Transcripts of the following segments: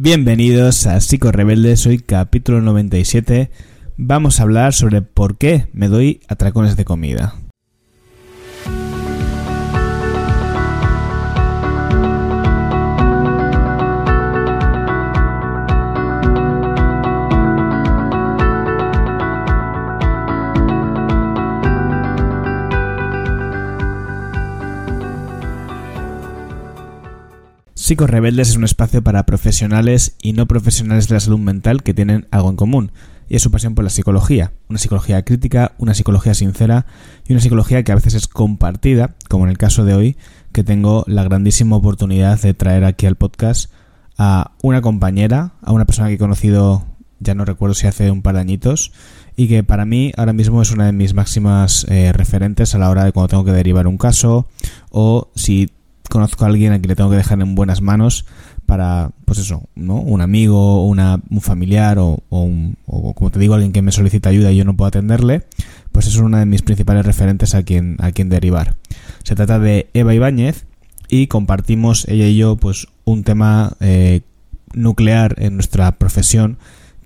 Bienvenidos a Psico Rebeldes, hoy capítulo 97. Vamos a hablar sobre por qué me doy atracones de comida. Psicos Rebeldes es un espacio para profesionales y no profesionales de la salud mental que tienen algo en común, y es su pasión por la psicología, una psicología crítica, una psicología sincera y una psicología que a veces es compartida, como en el caso de hoy, que tengo la grandísima oportunidad de traer aquí al podcast a una compañera, a una persona que he conocido, ya no recuerdo si hace un par de añitos, y que para mí ahora mismo es una de mis máximas eh, referentes a la hora de cuando tengo que derivar un caso o si conozco a alguien a quien le tengo que dejar en buenas manos para, pues eso, ¿no? Un amigo, una, un familiar o, un, o, como te digo, alguien que me solicita ayuda y yo no puedo atenderle, pues es una de mis principales referentes a quien, a quien derivar. Se trata de Eva Ibáñez y compartimos ella y yo pues un tema eh, nuclear en nuestra profesión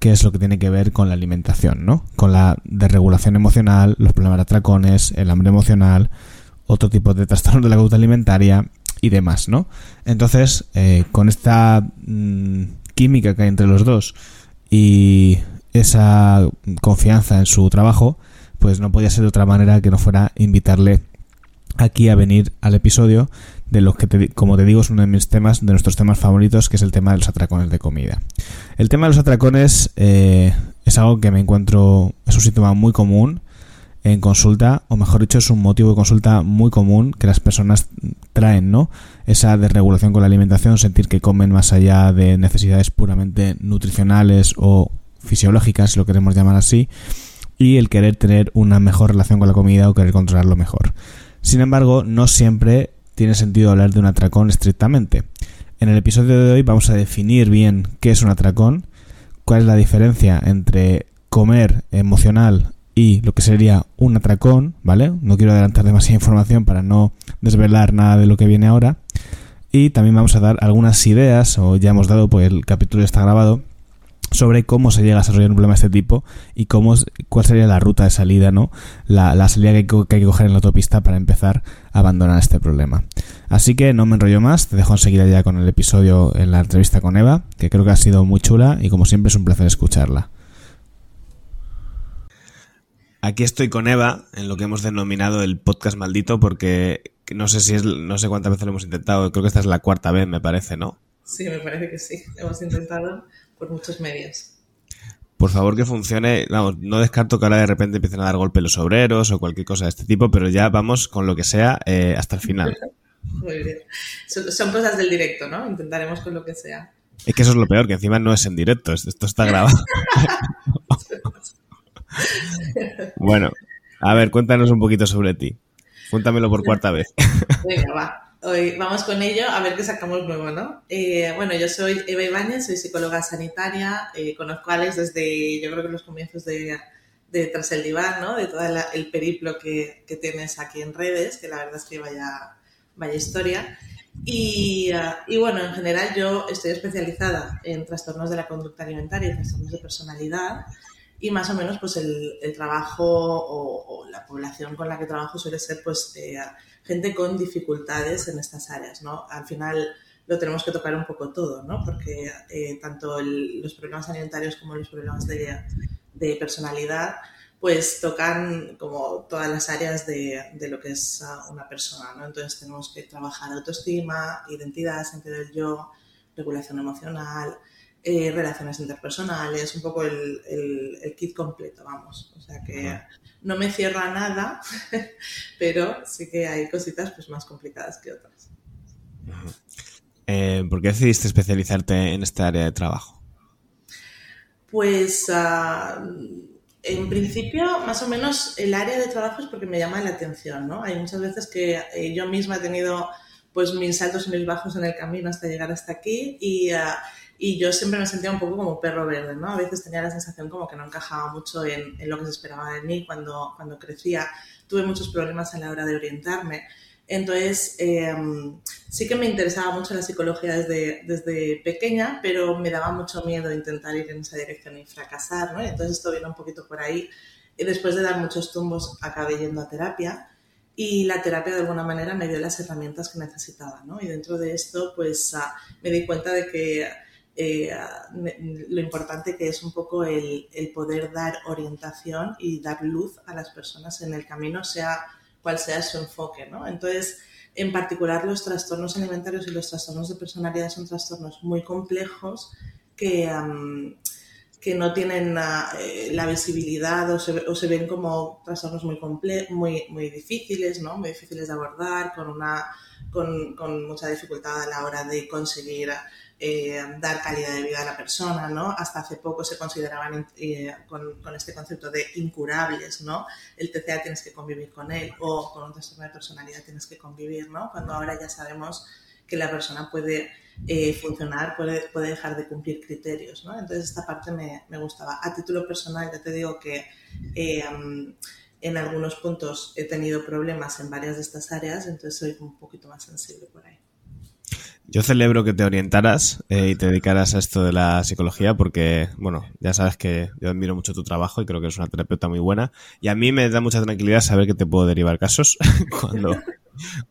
que es lo que tiene que ver con la alimentación, ¿no? Con la desregulación emocional, los problemas de atracones, el hambre emocional, otro tipo de trastornos de la conducta alimentaria y demás, ¿no? Entonces, eh, con esta mm, química que hay entre los dos y esa confianza en su trabajo, pues no podía ser de otra manera que no fuera invitarle aquí a venir al episodio de los que, como te digo, es uno de mis temas, de nuestros temas favoritos, que es el tema de los atracones de comida. El tema de los atracones eh, es algo que me encuentro, es un síntoma muy común en consulta, o mejor dicho, es un motivo de consulta muy común que las personas traen, ¿no? Esa desregulación con la alimentación, sentir que comen más allá de necesidades puramente nutricionales o fisiológicas, si lo queremos llamar así, y el querer tener una mejor relación con la comida o querer controlarlo mejor. Sin embargo, no siempre tiene sentido hablar de un atracón estrictamente. En el episodio de hoy vamos a definir bien qué es un atracón, cuál es la diferencia entre comer emocional y lo que sería un atracón, ¿vale? No quiero adelantar demasiada información para no desvelar nada de lo que viene ahora. Y también vamos a dar algunas ideas, o ya hemos dado, pues el capítulo está grabado, sobre cómo se llega a desarrollar un problema de este tipo y cómo cuál sería la ruta de salida, ¿no? La, salida que que hay, que coger en la autopista para empezar a abandonar este problema. Así que no me enrollo más, te dejo enseguida ya con el episodio en la entrevista con Eva, que creo que ha sido muy chula y como siempre es un placer escucharla. Aquí estoy con Eva en lo que hemos denominado el podcast maldito porque no sé si es no sé cuántas veces lo hemos intentado, creo que esta es la cuarta vez, me parece, ¿no? Sí, me parece que sí. Hemos intentado por muchos medios. Por favor que funcione, vamos, no descarto que ahora de repente empiecen a dar golpe los obreros o cualquier cosa de este tipo, pero ya vamos con lo que sea eh, hasta el final. Muy bien. Son, cosas del directo, ¿no? Intentaremos con lo que sea. Es que eso es lo peor, que encima no es en directo, esto está grabado. bueno, a ver, cuéntanos un poquito sobre ti. Cuéntamelo por cuarta vez. Venga, va. Hoy vamos con ello a ver qué sacamos luego, ¿no? Eh, bueno, yo soy Eva Ibáñez, soy psicóloga sanitaria, eh, conozco a Alex desde, yo creo que los comienzos de, de Tras el Diván, ¿no? De todo el periplo que, que, tienes aquí en redes, que la verdad es que vaya, vaya historia. Y, ah, y, bueno, en general yo estoy especializada en trastornos de la conducta alimentaria y trastornos de personalidad y más o menos pues el, trabajo o, la población con la que trabajo suele ser pues eh, gente con dificultades en estas áreas, ¿no? Al final lo tenemos que tocar un poco todo, ¿no? Porque eh, tanto los problemas alimentarios como los problemas de, de, personalidad pues tocan como todas las áreas de, de lo que es ah, una persona, ¿no? Entonces tenemos que trabajar autoestima, identidad, sentido del yo, regulación emocional, eh, relaciones interpersonales, un poco el, el, kit completo, vamos. O sea que no me cierra nada, pero sí que hay cositas pues, más complicadas que otras. Eh, ¿Por qué decidiste especializarte en esta área de trabajo? Pues uh, en principio, más o menos, el área de trabajo es porque me llama la atención, ¿no? Hay muchas veces que eh, yo misma he tenido pues mis saltos y mis bajos en el camino hasta llegar hasta aquí y, uh, y yo siempre me sentía un poco como perro verde, ¿no? A veces tenía la sensación como que no encajaba mucho en, en lo que se esperaba de mí cuando, cuando crecía. Tuve muchos problemas a la hora de orientarme. Entonces, em, sí que me interesaba mucho la psicología desde, desde pequeña, pero me daba mucho miedo intentar ir en esa dirección y fracasar, ¿no? Entonces esto vino un poquito por ahí. Y después de dar muchos tumbos, acabé yendo a terapia y la terapia de alguna manera me dio las herramientas que necesitaba, ¿no? Y dentro de esto, pues ah, me di cuenta de que eh, lo importante que es un poco el, el, poder dar orientación y dar luz a las personas en el camino, sea cual sea su enfoque, ¿no? Entonces, en particular los trastornos alimentarios y los trastornos de personalidad son trastornos muy complejos que, que no tienen eh, la visibilidad o se, o se, ven como trastornos muy, muy, muy difíciles, ¿no? Muy difíciles de abordar, con, una, con, con mucha dificultad a la hora de conseguir eh, dar calidad de vida a la persona, ¿no? Hasta hace poco se consideraban eh, con, este concepto de incurables, ¿no? El TCA tienes que convivir con él o con un trastorno de personalidad tienes que convivir, ¿no? Cuando ahora ya sabemos que la persona puede eh, funcionar, puede, dejar de cumplir criterios, ¿no? Entonces esta parte me, gustaba. A título personal ya te digo que en algunos puntos he tenido problemas en varias de estas áreas, entonces soy un poquito más sensible por ahí. Yo celebro que te orientaras eh, y te dedicaras a esto de la psicología porque, bueno, ya sabes que yo admiro mucho tu trabajo y creo que eres una terapeuta muy buena. Y a mí me da mucha tranquilidad saber que te puedo derivar casos cuando,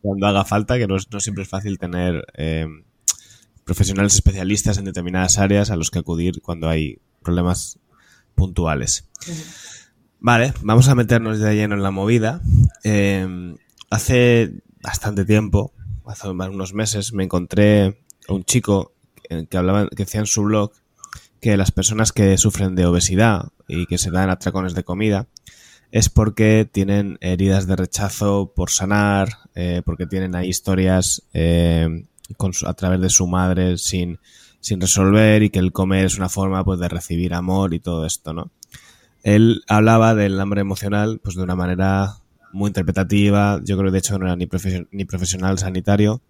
cuando haga falta, que no, no siempre es fácil tener eh, profesionales especialistas en determinadas áreas a los que acudir cuando hay problemas puntuales. Vale, vamos a meternos de lleno en la movida. Eh, hace bastante tiempo, hace unos meses me encontré a un chico que hablaba, que decía en su blog que las personas que sufren de obesidad y que se dan atracones de comida es porque tienen heridas de rechazo por sanar, eh, porque tienen ahí historias eh, a través de su madre sin, sin resolver y que el comer es una forma pues de recibir amor y todo esto, ¿no? Él hablaba del hambre emocional pues de una manera muy interpretativa. Yo creo que de hecho no era ni, ni profesional sanitario.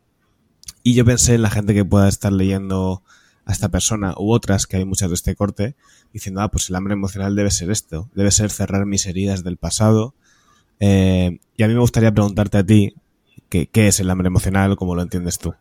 Y yo pensé en la gente que pueda estar leyendo a esta persona u otras, que hay muchas de este corte, diciendo, ah, pues el hambre emocional debe ser esto, debe ser cerrar mis heridas del pasado. Eh, y a mí me gustaría preguntarte a ti, ¿qué, qué es el hambre emocional? ¿Cómo lo entiendes tú?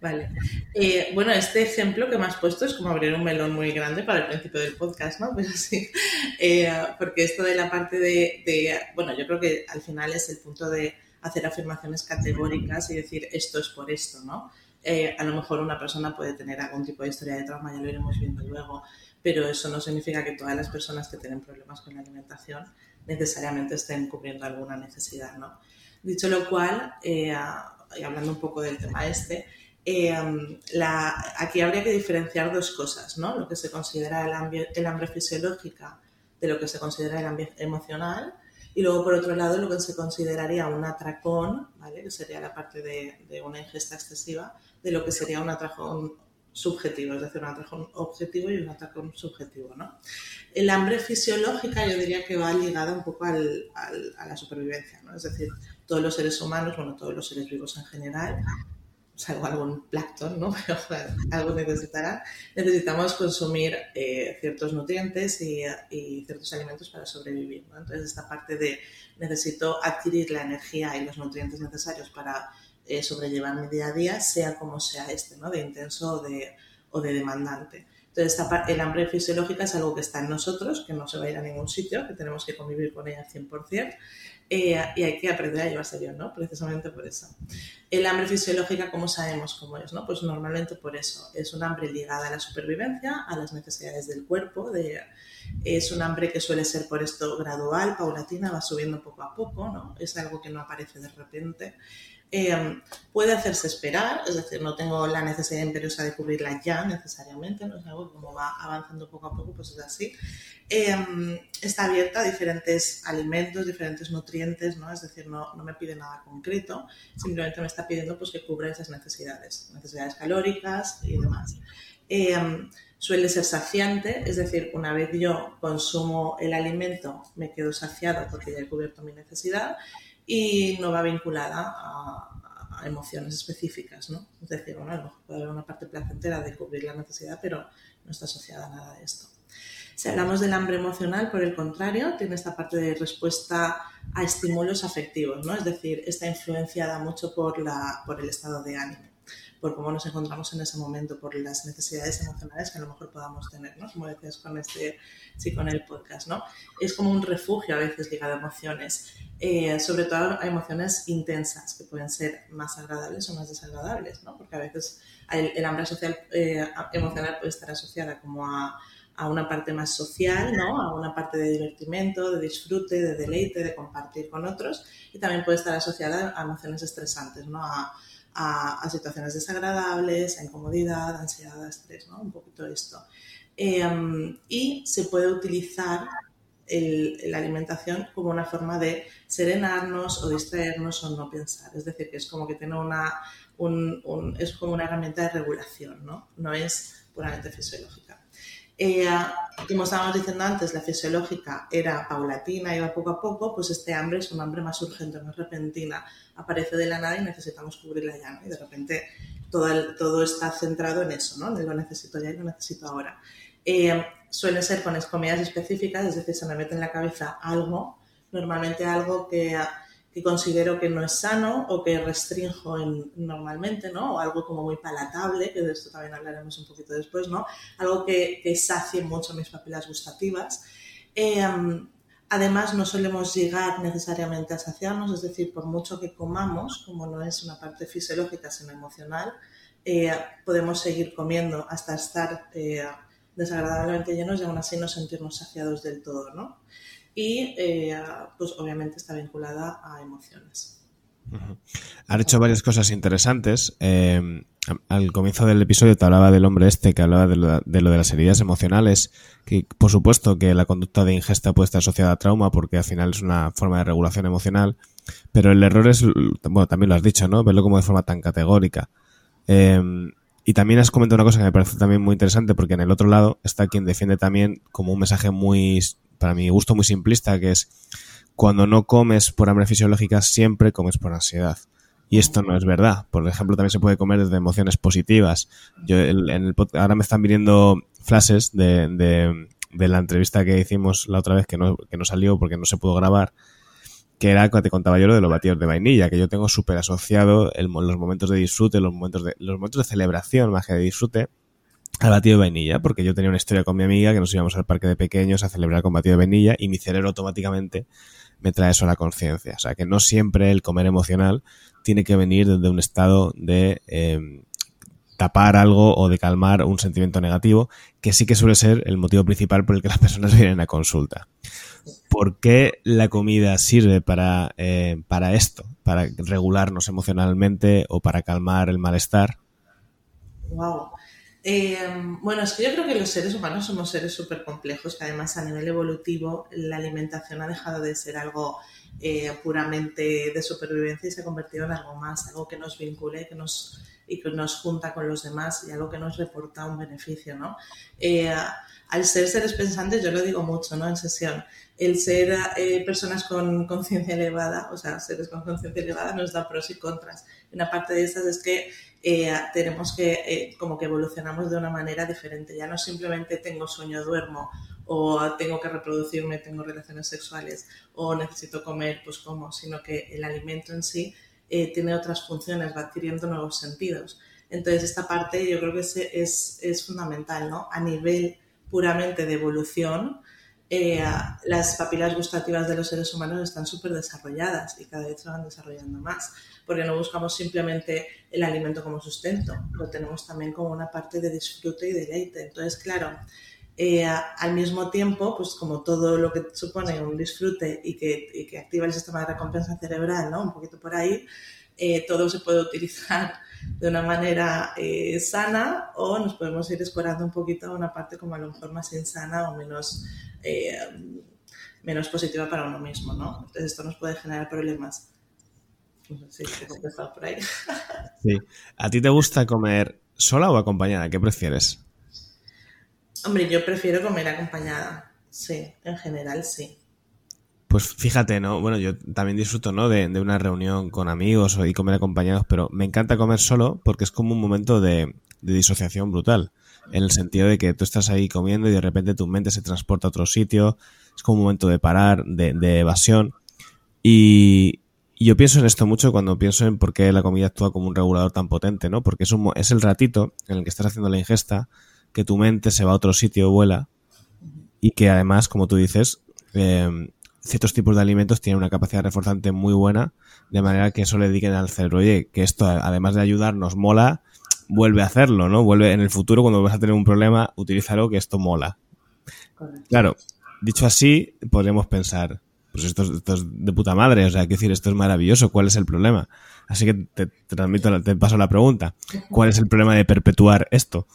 Vale. Eh, bueno, este ejemplo que me has puesto es como abrir un melón muy grande para el principio del podcast, ¿no? Pero sí, eh, porque esto de la parte de, bueno, yo creo que al final es el punto de hacer afirmaciones categóricas y decir esto es por esto, ¿no? Eh, a lo mejor una persona puede tener algún tipo de historia de trauma, ya lo iremos viendo luego, pero eso no significa que todas las personas que tienen problemas con la alimentación necesariamente estén cubriendo alguna necesidad, ¿no? Dicho lo cual, y hablando un poco del tema este, eh, la, aquí habría que diferenciar dos cosas, ¿no? Lo que se considera el, el hambre fisiológica de lo que se considera el hambre emocional y luego por otro lado lo que se consideraría un atracón, ¿vale? Que sería la parte de, de una ingesta excesiva, de lo que sería un atracón subjetivo, es decir, un atracón objetivo y un atracón subjetivo, ¿no? El hambre fisiológica yo diría que va ligada un poco al, al, a la supervivencia, ¿no? Es decir, todos los seres humanos, bueno, todos los seres vivos en general, salvo algún plancton, ¿no? Pero algo necesitará, necesitamos consumir eh, ciertos nutrientes y, ciertos alimentos para sobrevivir. Entonces, esta parte de necesito adquirir la energía y los nutrientes necesarios para eh, sobrellevar mi día a día, sea como sea este, ¿no? De intenso o de, o de demandante. Entonces, el hambre fisiológica es algo que está en nosotros, que no se va a ir a ningún sitio, que tenemos que convivir con ella al 100%, eh, y hay que aprender a llevarse bien, ¿no? Precisamente por eso. El hambre fisiológica, ¿cómo sabemos cómo es? ¿no? Pues normalmente por eso. Es un hambre ligada a la supervivencia, a las necesidades del cuerpo. De, es un hambre que suele ser por esto gradual, paulatina, va subiendo poco a poco, ¿no? Es algo que no aparece de repente. Eh, puede hacerse esperar, es decir, no tengo la necesidad imperiosa de cubrirla ya necesariamente, no es algo como va avanzando poco a poco, pues es así. Eh, está abierta a diferentes alimentos, diferentes nutrientes, ¿no? Es decir, no, no, me pide nada concreto, simplemente me está pidiendo pues, que cubra esas necesidades, necesidades calóricas y demás. Eh, suele ser saciante, es decir, una vez yo consumo el alimento me quedo saciado porque ya he cubierto mi necesidad y no va vinculada a, a emociones específicas, ¿no? Es decir, bueno, puede haber una parte placentera de cubrir la necesidad, pero no está asociada a nada de esto. Si hablamos del hambre emocional, por el contrario, tiene esta parte de respuesta a estímulos afectivos, ¿no? Es decir, está influenciada mucho por, la, por el estado de ánimo por cómo nos encontramos en ese momento, por las necesidades emocionales que a lo mejor podamos tener, ¿no? Como decías con este, sí, con el podcast, ¿no? Es como un refugio a veces ligado a emociones, eh, sobre todo a emociones intensas, que pueden ser más agradables o más desagradables, ¿no? Porque a veces el, hambre social, eh, emocional puede estar asociada como a, a una parte más social, ¿no? A una parte de divertimento, de disfrute, de deleite, de compartir con otros, y también puede estar asociada a emociones estresantes, ¿no? A, a, situaciones desagradables, a incomodidad, a ansiedad, estrés, ¿no? Un poquito esto. Em, y se puede utilizar la alimentación como una forma de serenarnos o distraernos o no pensar. Es decir, que es como que tiene una, es como una herramienta de regulación. No es puramente fisiológica. Eh, como estábamos diciendo antes, la fisiológica era paulatina, iba poco a poco, pues este hambre es un hambre más urgente, más repentina, aparece de la nada y necesitamos cubrirla ya, ¿no? Y de repente todo, todo está centrado en eso, ¿no? lo necesito ya y lo necesito ahora. Eh, ser con comidas específicas, es decir, se me mete en la cabeza algo, normalmente algo que que considero que no es sano o que restrinjo normalmente, ¿no? O algo como muy palatable, que de esto también hablaremos un poquito después, ¿no? Algo que, que sacie mucho mis papilas gustativas. Em, además, no solemos llegar necesariamente a saciarnos, es decir, por mucho que comamos, como no es una parte fisiológica, sino emocional, eh, podemos seguir comiendo hasta estar eh, desagradablemente llenos y aún así no sentirnos saciados del todo, ¿no? Y eh, pues obviamente está vinculada a emociones. Han hecho varias cosas interesantes. Eh, al comienzo del episodio te hablaba del hombre este que hablaba de lo, de las heridas emocionales, que por supuesto que la conducta de ingesta puede estar asociada a trauma porque al final es una forma de regulación emocional, pero el error es, bueno, también lo has dicho, ¿no? Verlo como de forma tan categórica. Eh, y también has comentado una cosa que me parece también muy interesante porque en el otro lado está quien defiende también como un mensaje muy para mi gusto muy simplista, que es cuando no comes por hambre fisiológica, siempre comes por ansiedad. Y esto no es verdad. Por ejemplo, también se puede comer desde emociones positivas. Yo en el, ahora me están viniendo flashes de, de, la entrevista que hicimos la otra vez que no, que no salió porque no se pudo grabar, que era te contaba yo lo de los batidos de vainilla, que yo tengo súper asociado los momentos de disfrute, los momentos de, los momentos de celebración más que de disfrute, al batido de vainilla, porque yo tenía una historia con mi amiga que nos íbamos al parque de pequeños a celebrar con batido de vainilla y mi cerebro automáticamente me trae eso a la conciencia. O sea, que no siempre el comer emocional tiene que venir desde un estado de em, tapar algo o de calmar un sentimiento negativo, que sí que suele ser el motivo principal por el que las personas vienen a consulta. ¿Por qué la comida sirve para, eh, para esto? Para regularnos emocionalmente o para calmar el malestar. Wow. Eh, bueno, es que yo creo que los seres humanos somos seres súper complejos, que además a nivel evolutivo la alimentación ha dejado de ser algo eh, puramente de supervivencia y se ha convertido en algo más, algo que nos vincule que nos, y que nos junta con los demás y algo que nos reporta un beneficio, ¿no? Al ser seres pensantes, yo lo digo mucho, ¿no? En sesión, el ser personas con conciencia elevada, o sea, seres con conciencia elevada nos da pros y contras. Una parte de estas es que eh, tenemos que, eh, como que evolucionamos de una manera diferente. Ya no simplemente tengo sueño, duermo, o tengo que reproducirme, tengo relaciones sexuales, o necesito comer, pues como, sino que el alimento en sí eh, tiene otras funciones, va adquiriendo nuevos sentidos. Entonces, esta parte yo creo que es, es, es fundamental, ¿no? A nivel puramente de evolución, las papilas gustativas de los seres humanos están súper desarrolladas y cada vez se van desarrollando más porque no buscamos simplemente el alimento como sustento, lo tenemos también como una parte de disfrute y deleite. Entonces, claro, eh, al mismo tiempo, pues como todo lo que supone un disfrute y que, que activa el sistema de recompensa cerebral, ¿no? Un poquito por ahí, eh, todo se puede utilizar de una manera eh, sana o nos podemos ir escorando un poquito a una parte como a lo mejor más insana o menos, menos positiva para uno mismo, ¿no? Entonces esto nos puede generar problemas. Sí, por ahí. Sí. ¿A ti te gusta comer sola o acompañada? ¿Qué prefieres? Hombre, yo prefiero comer acompañada. Sí, en general sí. Pues fíjate, ¿no? Bueno, yo también disfruto, ¿no? De, una reunión con amigos y comer acompañados, pero me encanta comer solo porque es como un momento de, disociación brutal. en el sentido de que tú estás ahí comiendo y de repente tu mente se transporta a otro sitio, es como un momento de parar, de, de evasión. Y, y yo pienso en esto mucho cuando pienso en por qué la comida actúa como un regulador tan potente, ¿no? Porque es, un, es el ratito en el que estás haciendo la ingesta, que tu mente se va a otro sitio, vuela, y que además, como tú dices, eh, ciertos tipos de alimentos tienen una capacidad reforzante muy buena, de manera que eso le dediquen al cerebro, oye, que esto, además de ayudarnos, mola, vuelve a hacerlo, ¿no? Vuelve en el futuro, cuando vas a tener un problema, utilízalo, que esto mola. Claro, dicho así, podríamos pensar, pues esto, es de puta madre, o sea, quiero decir, esto es maravilloso, ¿cuál es el problema? Así que te, transmito, te paso la pregunta, ¿cuál es el problema de perpetuar esto?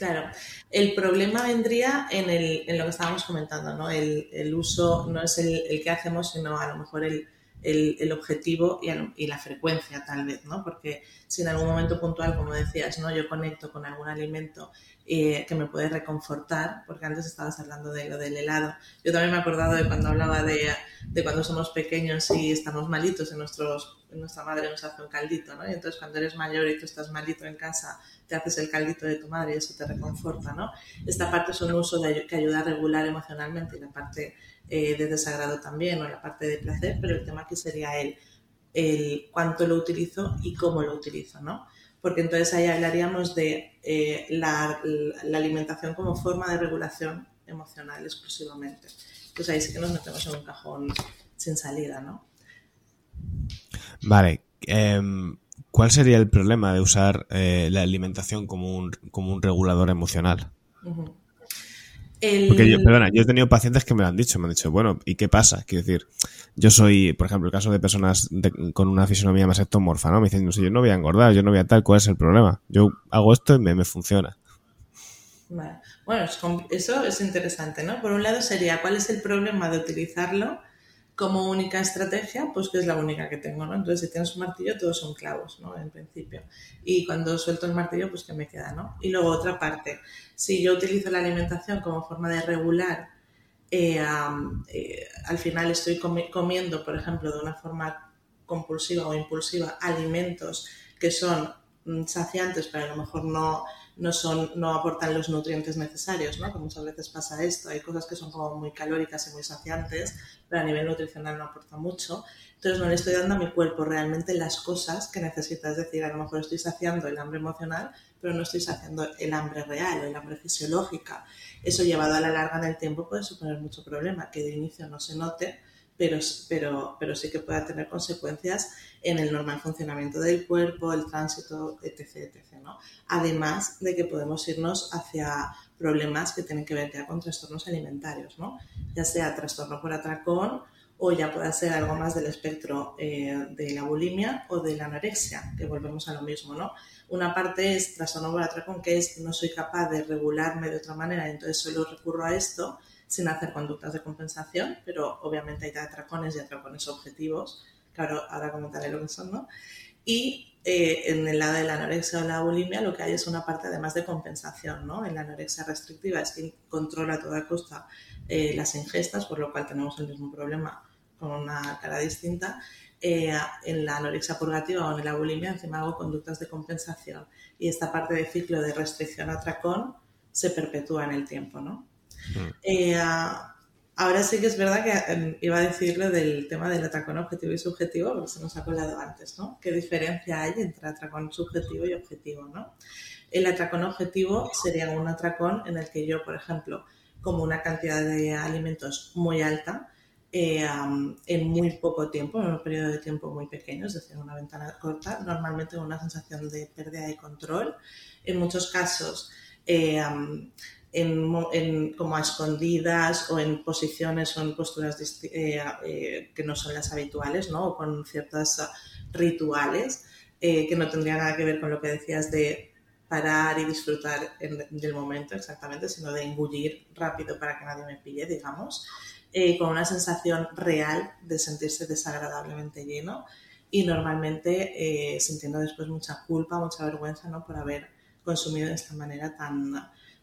Claro, el problema vendría en, el, lo que estábamos comentando, ¿no? El, uso no es el, que hacemos, sino a lo mejor el, objetivo y, y, la frecuencia, tal vez, ¿no? Porque si en algún momento puntual, como decías, ¿no? Yo conecto con algún alimento eh, que me puede reconfortar, porque antes estabas hablando de lo del helado. Yo también me he acordado de cuando hablaba de, de cuando somos pequeños y estamos malitos, en nuestros, nuestra madre nos hace un caldito, ¿no? Y entonces cuando eres mayor y tú estás malito en casa, te haces el caldito de tu madre y eso te reconforta, ¿no? Esta parte es un uso que ayuda a regular emocionalmente y la parte eh, de desagrado también, o la parte de placer, pero el tema aquí sería el, el cuánto lo utilizo y cómo lo utilizo, ¿no? porque entonces ahí hablaríamos de eh, la, alimentación como forma de regulación emocional exclusivamente. Pues ahí sí que nos metemos en un cajón sin salida, ¿no? Vale. Eh, ¿Cuál sería el problema de usar eh, la alimentación como un, como un regulador emocional? Uh -huh. Porque yo, perdona, yo he tenido pacientes que me lo han dicho, me han dicho, bueno, ¿y qué pasa? Quiero decir, yo soy, por ejemplo, el caso de personas de, con una fisonomía más ectomorfa, ¿no? Me dicen, no sé, yo no voy a engordar, yo no voy a tal, ¿cuál es el problema? Yo hago esto y me, me funciona. Vale. Bueno, eso es interesante, ¿no? Por un lado sería, ¿cuál es el problema de utilizarlo como única estrategia? Pues que es la única que tengo, ¿no? Entonces, si tienes un martillo, todos son clavos, ¿no? En principio. Y cuando suelto el martillo, pues que me queda, ¿no? Y luego otra parte, si yo utilizo la alimentación como forma de regular, eh, eh, al final estoy comi comiendo, por ejemplo, de una forma compulsiva o impulsiva alimentos que son mm, saciantes, pero a lo mejor no, no, son, no aportan los nutrientes necesarios, ¿no? Que muchas veces pasa esto, hay cosas que son como muy calóricas y muy saciantes, pero a nivel nutricional no aporta mucho. Entonces no le estoy dando a mi cuerpo realmente las cosas que necesita, es decir, a lo mejor estoy saciando el hambre emocional, pero no estoy saciando el hambre real el hambre fisiológica. Eso llevado a la larga en el tiempo puede suponer mucho problema, que de inicio no se note, pero, pero, pero sí que pueda tener consecuencias en el normal funcionamiento del cuerpo, el tránsito, etc. etc ¿no? Además de que podemos irnos hacia problemas que tienen que ver ya con trastornos alimentarios, ¿no? ya sea trastorno por atracón o ya pueda ser algo más del espectro eh, de la bulimia o de la anorexia, que volvemos a lo mismo, ¿no? Una parte es trastorno por atracón, que es no soy capaz de regularme de otra manera, entonces solo recurro a esto sin hacer conductas de compensación, pero obviamente hay atracones y atracones objetivos, claro, ahora comentaré lo que son, ¿no? Y eh, en el lado de la anorexia o la bulimia lo que hay es una parte además de compensación, ¿no? En la anorexia restrictiva es que controla a toda costa eh, las ingestas, por lo cual tenemos el mismo problema con una cara distinta. Eh, en la anorexia purgativa o en la bulimia encima hago conductas de compensación y esta parte de ciclo de restricción atracón se perpetúa en el tiempo, ¿no? Mm. Eh, ahora sí que es verdad que eh, iba a decirle del tema del atracón objetivo y subjetivo, porque se nos ha colado antes, ¿no? ¿Qué diferencia hay entre atracón subjetivo y objetivo, ¿no? El atracón objetivo sería un atracón en el que yo, por ejemplo, como una cantidad de alimentos muy alta, eh, en muy poco tiempo, en un periodo de tiempo muy pequeño, es decir, una ventana corta, normalmente una sensación de pérdida de control. En muchos casos, eh, en, en, como a escondidas o en posiciones o en posturas eh, eh, que no son las habituales, ¿no? o con ciertos rituales eh, que no tendrían nada que ver con lo que decías de parar y disfrutar en, del momento exactamente, sino de engullir rápido para que nadie me pille, digamos, eh, con una sensación real de sentirse desagradablemente lleno y normalmente eh, sintiendo después mucha culpa, mucha vergüenza ¿no? por haber consumido de esta manera tan,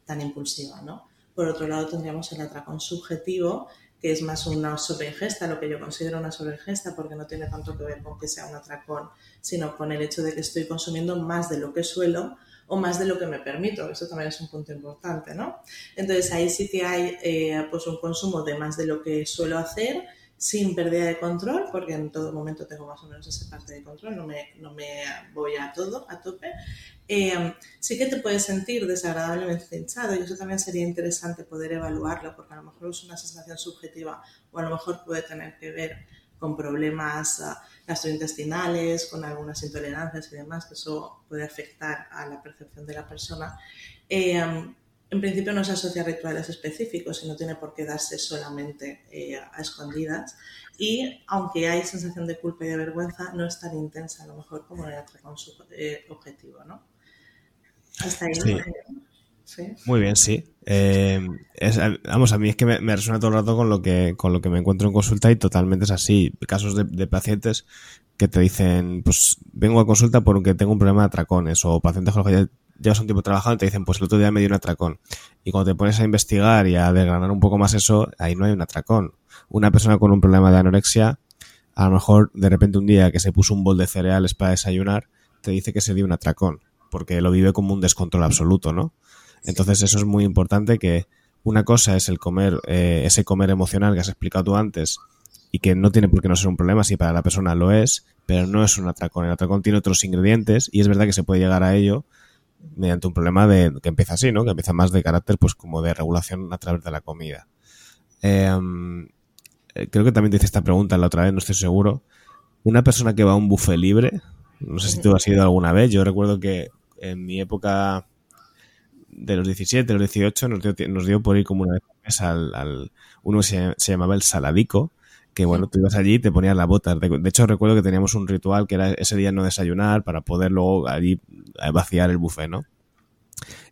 tan impulsiva. ¿no? Por otro lado tendríamos el atracón subjetivo, que es más una sobreingesta, lo que yo considero una sobreingesta, porque no tiene tanto que ver con que sea un atracón, sino con el hecho de que estoy consumiendo más de lo que suelo o más de lo que me permito. Eso también es un punto importante, ¿no? Entonces ahí sí que hay eh, pues un consumo de más de lo que suelo hacer sin pérdida de control, porque en todo momento tengo más o menos esa parte de control, no me, no me voy a todo, a tope. Eh, sí que te puedes sentir desagradablemente hinchado y eso también sería interesante poder evaluarlo, porque a lo mejor es una sensación subjetiva o a lo mejor puede tener que ver con problemas uh, gastrointestinales, con algunas intolerancias y demás, que eso puede afectar a la percepción de la persona. Eh, en principio no se asocia a rituales específicos y no tiene por qué darse solamente eh, a escondidas. Y aunque hay sensación de culpa y de vergüenza, no es tan intensa a lo mejor como en el con su eh, objetivo, ¿no? Hasta ahí. Sí. Muy bien, sí. Eh, vamos, a mí es que me, resuena todo el rato con lo que con lo que me encuentro en consulta y totalmente es así. Casos de, pacientes que te dicen, pues vengo a consulta porque tengo un problema de atracones o pacientes que llevas un tiempo trabajando y te dicen, pues el otro día me dio un atracón. Y cuando te pones a investigar y a desgranar un poco más eso, ahí no hay un atracón. Una persona con un problema de anorexia, a lo mejor de repente un día que se puso un bol de cereales para desayunar, te dice que se dio un atracón, porque lo vive como un descontrol absoluto, ¿no? Entonces eso es muy importante que una cosa es el comer, eh, ese comer emocional que has explicado tú antes y que no tiene por qué no ser un problema si para la persona lo es, pero no es un atracón. El atracón tiene otros ingredientes y es verdad que se puede llegar a ello mediante un problema de que empieza así, ¿no? Que empieza más de carácter, pues como de regulación a través de la comida. Em, eh, creo que también te hice esta pregunta la otra vez, no estoy seguro. Una persona que va a un buffet libre, no sé si tú has ido alguna vez, yo recuerdo que en mi época de los 17, los 18, nos dio, nos dio por ir como una vez al, al uno se, se llamaba el Saladico, que bueno, tú ibas allí y te ponías las botas. De, hecho, recuerdo que teníamos un ritual que era ese día no desayunar para poder luego allí eh, vaciar el buffet, ¿no?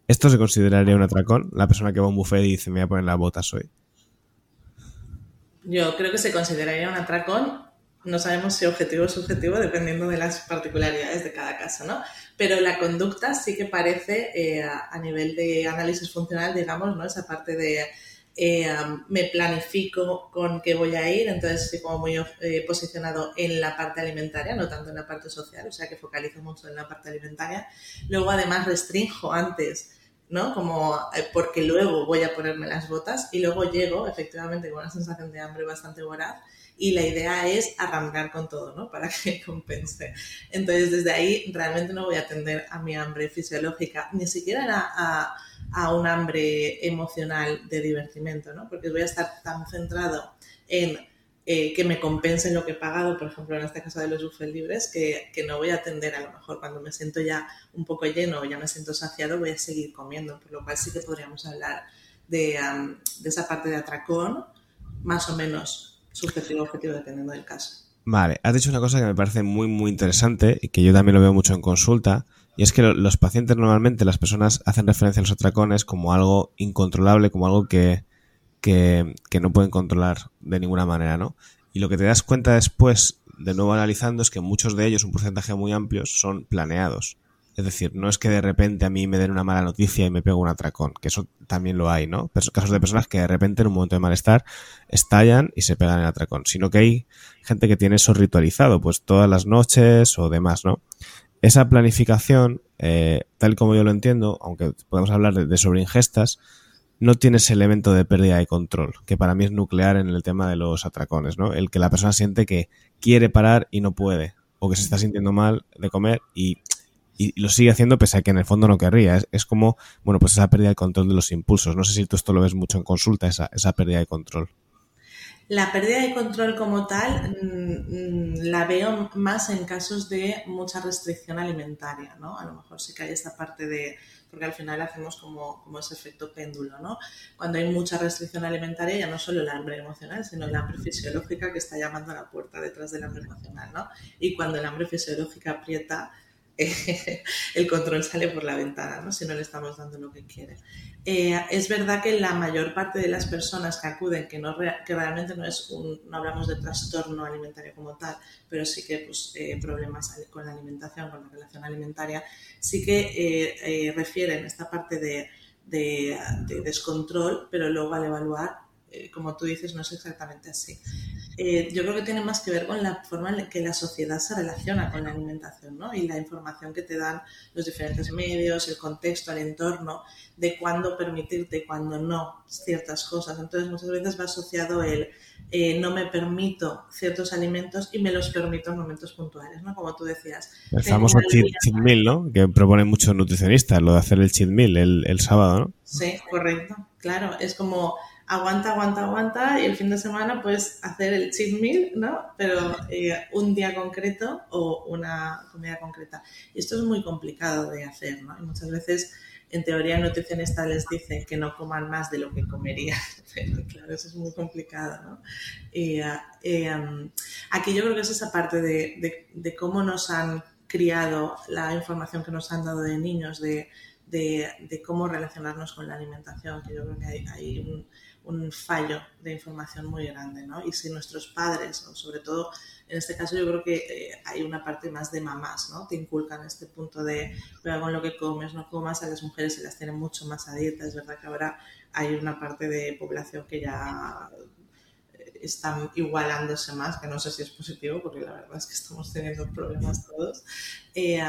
¿Esto se consideraría un atracón? La persona que va a un buffet y dice, me voy a poner las botas hoy. Yo creo que se consideraría un atracón. No sabemos si objetivo o subjetivo, dependiendo de las particularidades de cada caso, ¿no? Pero la conducta sí que parece, eh, a nivel de análisis funcional, digamos, ¿no? Esa parte de eh, me planifico con qué voy a ir, entonces estoy como muy eh, posicionado en la parte alimentaria, no tanto en la parte social, o sea que focalizo mucho en la parte alimentaria. Luego además restringo antes, ¿no? Como eh, porque luego voy a ponerme las botas y luego llego efectivamente con una sensación de hambre bastante voraz y la idea es arrancar con todo, ¿no? Para que compense. Entonces desde ahí realmente no voy a atender a mi hambre fisiológica, ni siquiera a a un hambre emocional de divertimento, ¿no? Porque voy a estar tan centrado en eh, que me compensen lo que he pagado, por ejemplo, en este caso de los buffets libres, que, no voy a atender a lo mejor cuando me siento ya un poco lleno o ya me siento saciado, voy a seguir comiendo, por lo cual sí que podríamos hablar de, de esa parte de atracón, más o menos subjetivo objetivo dependiendo del caso. Vale, has dicho una cosa que me parece muy, muy interesante y que yo también lo veo mucho en consulta, y es que los pacientes normalmente, las personas hacen referencia a los atracones como algo incontrolable, como algo que, que, no pueden controlar de ninguna manera, ¿no? Y lo que te das cuenta después, de nuevo analizando, es que muchos de ellos, un porcentaje muy amplio, son planeados. Es decir, no es que de repente a mí me den una mala noticia y me pego un atracón, que eso también lo hay, ¿no? Casos de personas que de repente en un momento de malestar estallan y se pegan el atracón, sino que hay gente que tiene eso ritualizado, pues todas las noches o demás, ¿no? Esa planificación, eh, tal como yo lo entiendo, aunque podemos hablar de, sobreingestas, no tiene ese elemento de pérdida de control, que para mí es nuclear en el tema de los atracones, ¿no? El que la persona siente que quiere parar y no puede, o que se está sintiendo mal de comer y, lo sigue haciendo pese a que en el fondo no querría. Es, como, bueno, pues esa pérdida de control de los impulsos. No sé si tú esto lo ves mucho en consulta, esa, esa pérdida de control. La pérdida de control como tal mm, mm, la veo más en casos de mucha restricción alimentaria, ¿no? A lo mejor sí que hay esta parte de, porque al final hacemos como, como ese efecto péndulo, ¿no? Cuando hay mucha restricción alimentaria ya no solo el hambre emocional, sino el hambre fisiológica que está llamando a la puerta detrás del hambre emocional, ¿no? Y cuando el hambre fisiológica aprieta, el control sale por la ventana, ¿no? si no le estamos dando lo que quiere. Eh, es verdad que la mayor parte de las personas que acuden, que, no que realmente no, es un, no hablamos de trastorno alimentario como tal, pero sí que pues, eh, problemas con la alimentación, con la relación alimentaria, sí que eh, refieren esta parte de, descontrol, pero luego al evaluar, como tú dices, no es exactamente así. Eh, yo creo que tiene más que ver con la forma en que la sociedad se relaciona con la alimentación, ¿no? Y la información que te dan los diferentes medios, el contexto, el entorno, de cuándo permitirte y cuándo no ciertas cosas. Entonces, muchas veces va asociado el eh, no me permito ciertos alimentos y me los permito en momentos puntuales, ¿no? Como tú decías. El famoso cheat, meal, ¿no? Que proponen muchos nutricionistas, lo de hacer el cheat meal el, el sábado, ¿no? Sí, correcto. Claro, es como aguanta, aguanta, aguanta y el fin de semana puedes hacer el cheat meal, ¿no? Pero eh, un día concreto o una comida concreta. Y esto es muy complicado de hacer, ¿no? Y muchas veces, en teoría, nutricionista les dice que no coman más de lo que comerían, pero claro, eso es muy complicado, ¿no? Y, eh, um, aquí yo creo que es esa parte de, de, cómo nos han criado la información que nos han dado de niños, de, de, cómo relacionarnos con la alimentación, que yo creo que hay, hay un, un fallo de información muy grande, ¿no? Y si nuestros padres, sobre todo en este caso yo creo que eh, hay una parte más de mamás, ¿no? Te inculcan este punto de cuidado con lo que comes, no comas, a las mujeres se las tienen mucho más a es verdad que ahora hay una parte de población que ya eh, están igualándose más, que no sé si es positivo, porque la verdad es que estamos teniendo problemas todos. Eh,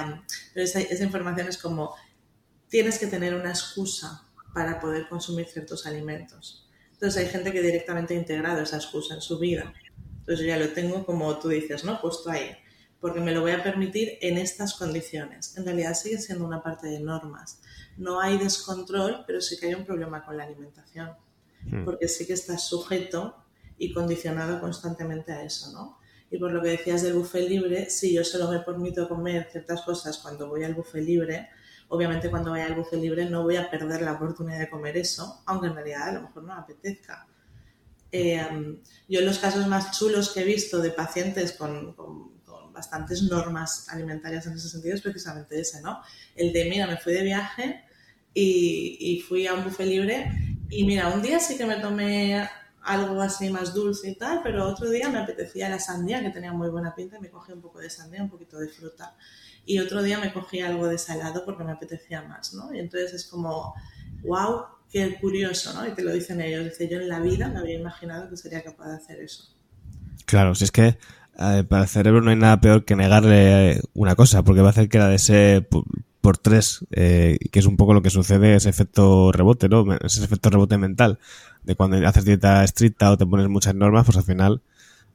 pero esa, esa información es como, tienes que tener una excusa para poder consumir ciertos alimentos. Entonces hay gente que directamente ha integrado esa excusa en su vida. Entonces yo ya lo tengo como tú dices, ¿no? Puesto ahí. Porque me lo voy a permitir en estas condiciones. En realidad sigue siendo una parte de normas. No hay descontrol, pero sí que hay un problema con la alimentación. Hmm. Porque sí que estás sujeto y condicionado constantemente a eso, ¿no? Y por lo que decías del buffet libre, si yo solo me permito comer ciertas cosas cuando voy al buffet libre, obviamente cuando vaya al buffet libre no voy a perder la oportunidad de comer eso, aunque en realidad a lo mejor no me apetezca. Eh, yo los casos más chulos que he visto de pacientes con, bastantes normas alimentarias en ese sentido es precisamente ese, ¿no? El de, mira, me fui de viaje y, y fui a un buffet libre y mira, un día sí que me tomé algo así más dulce y tal, pero otro día me apetecía la sandía, que tenía muy buena pinta, y me cogí un poco de sandía, un poquito de fruta y otro día me cogí algo de salado porque me apetecía más, ¿no? Y entonces es como, wow, qué curioso, ¿no? Y te lo dicen ellos, dice, yo en la vida me había imaginado que sería capaz de hacer eso. Claro, si es que eh, para el cerebro no hay nada peor que negarle una cosa, porque va a hacer que la desee por, tres, eh, que es un poco lo que sucede, ese efecto rebote, ¿no? Ese efecto rebote mental, de cuando haces dieta estricta o te pones muchas normas, pues al final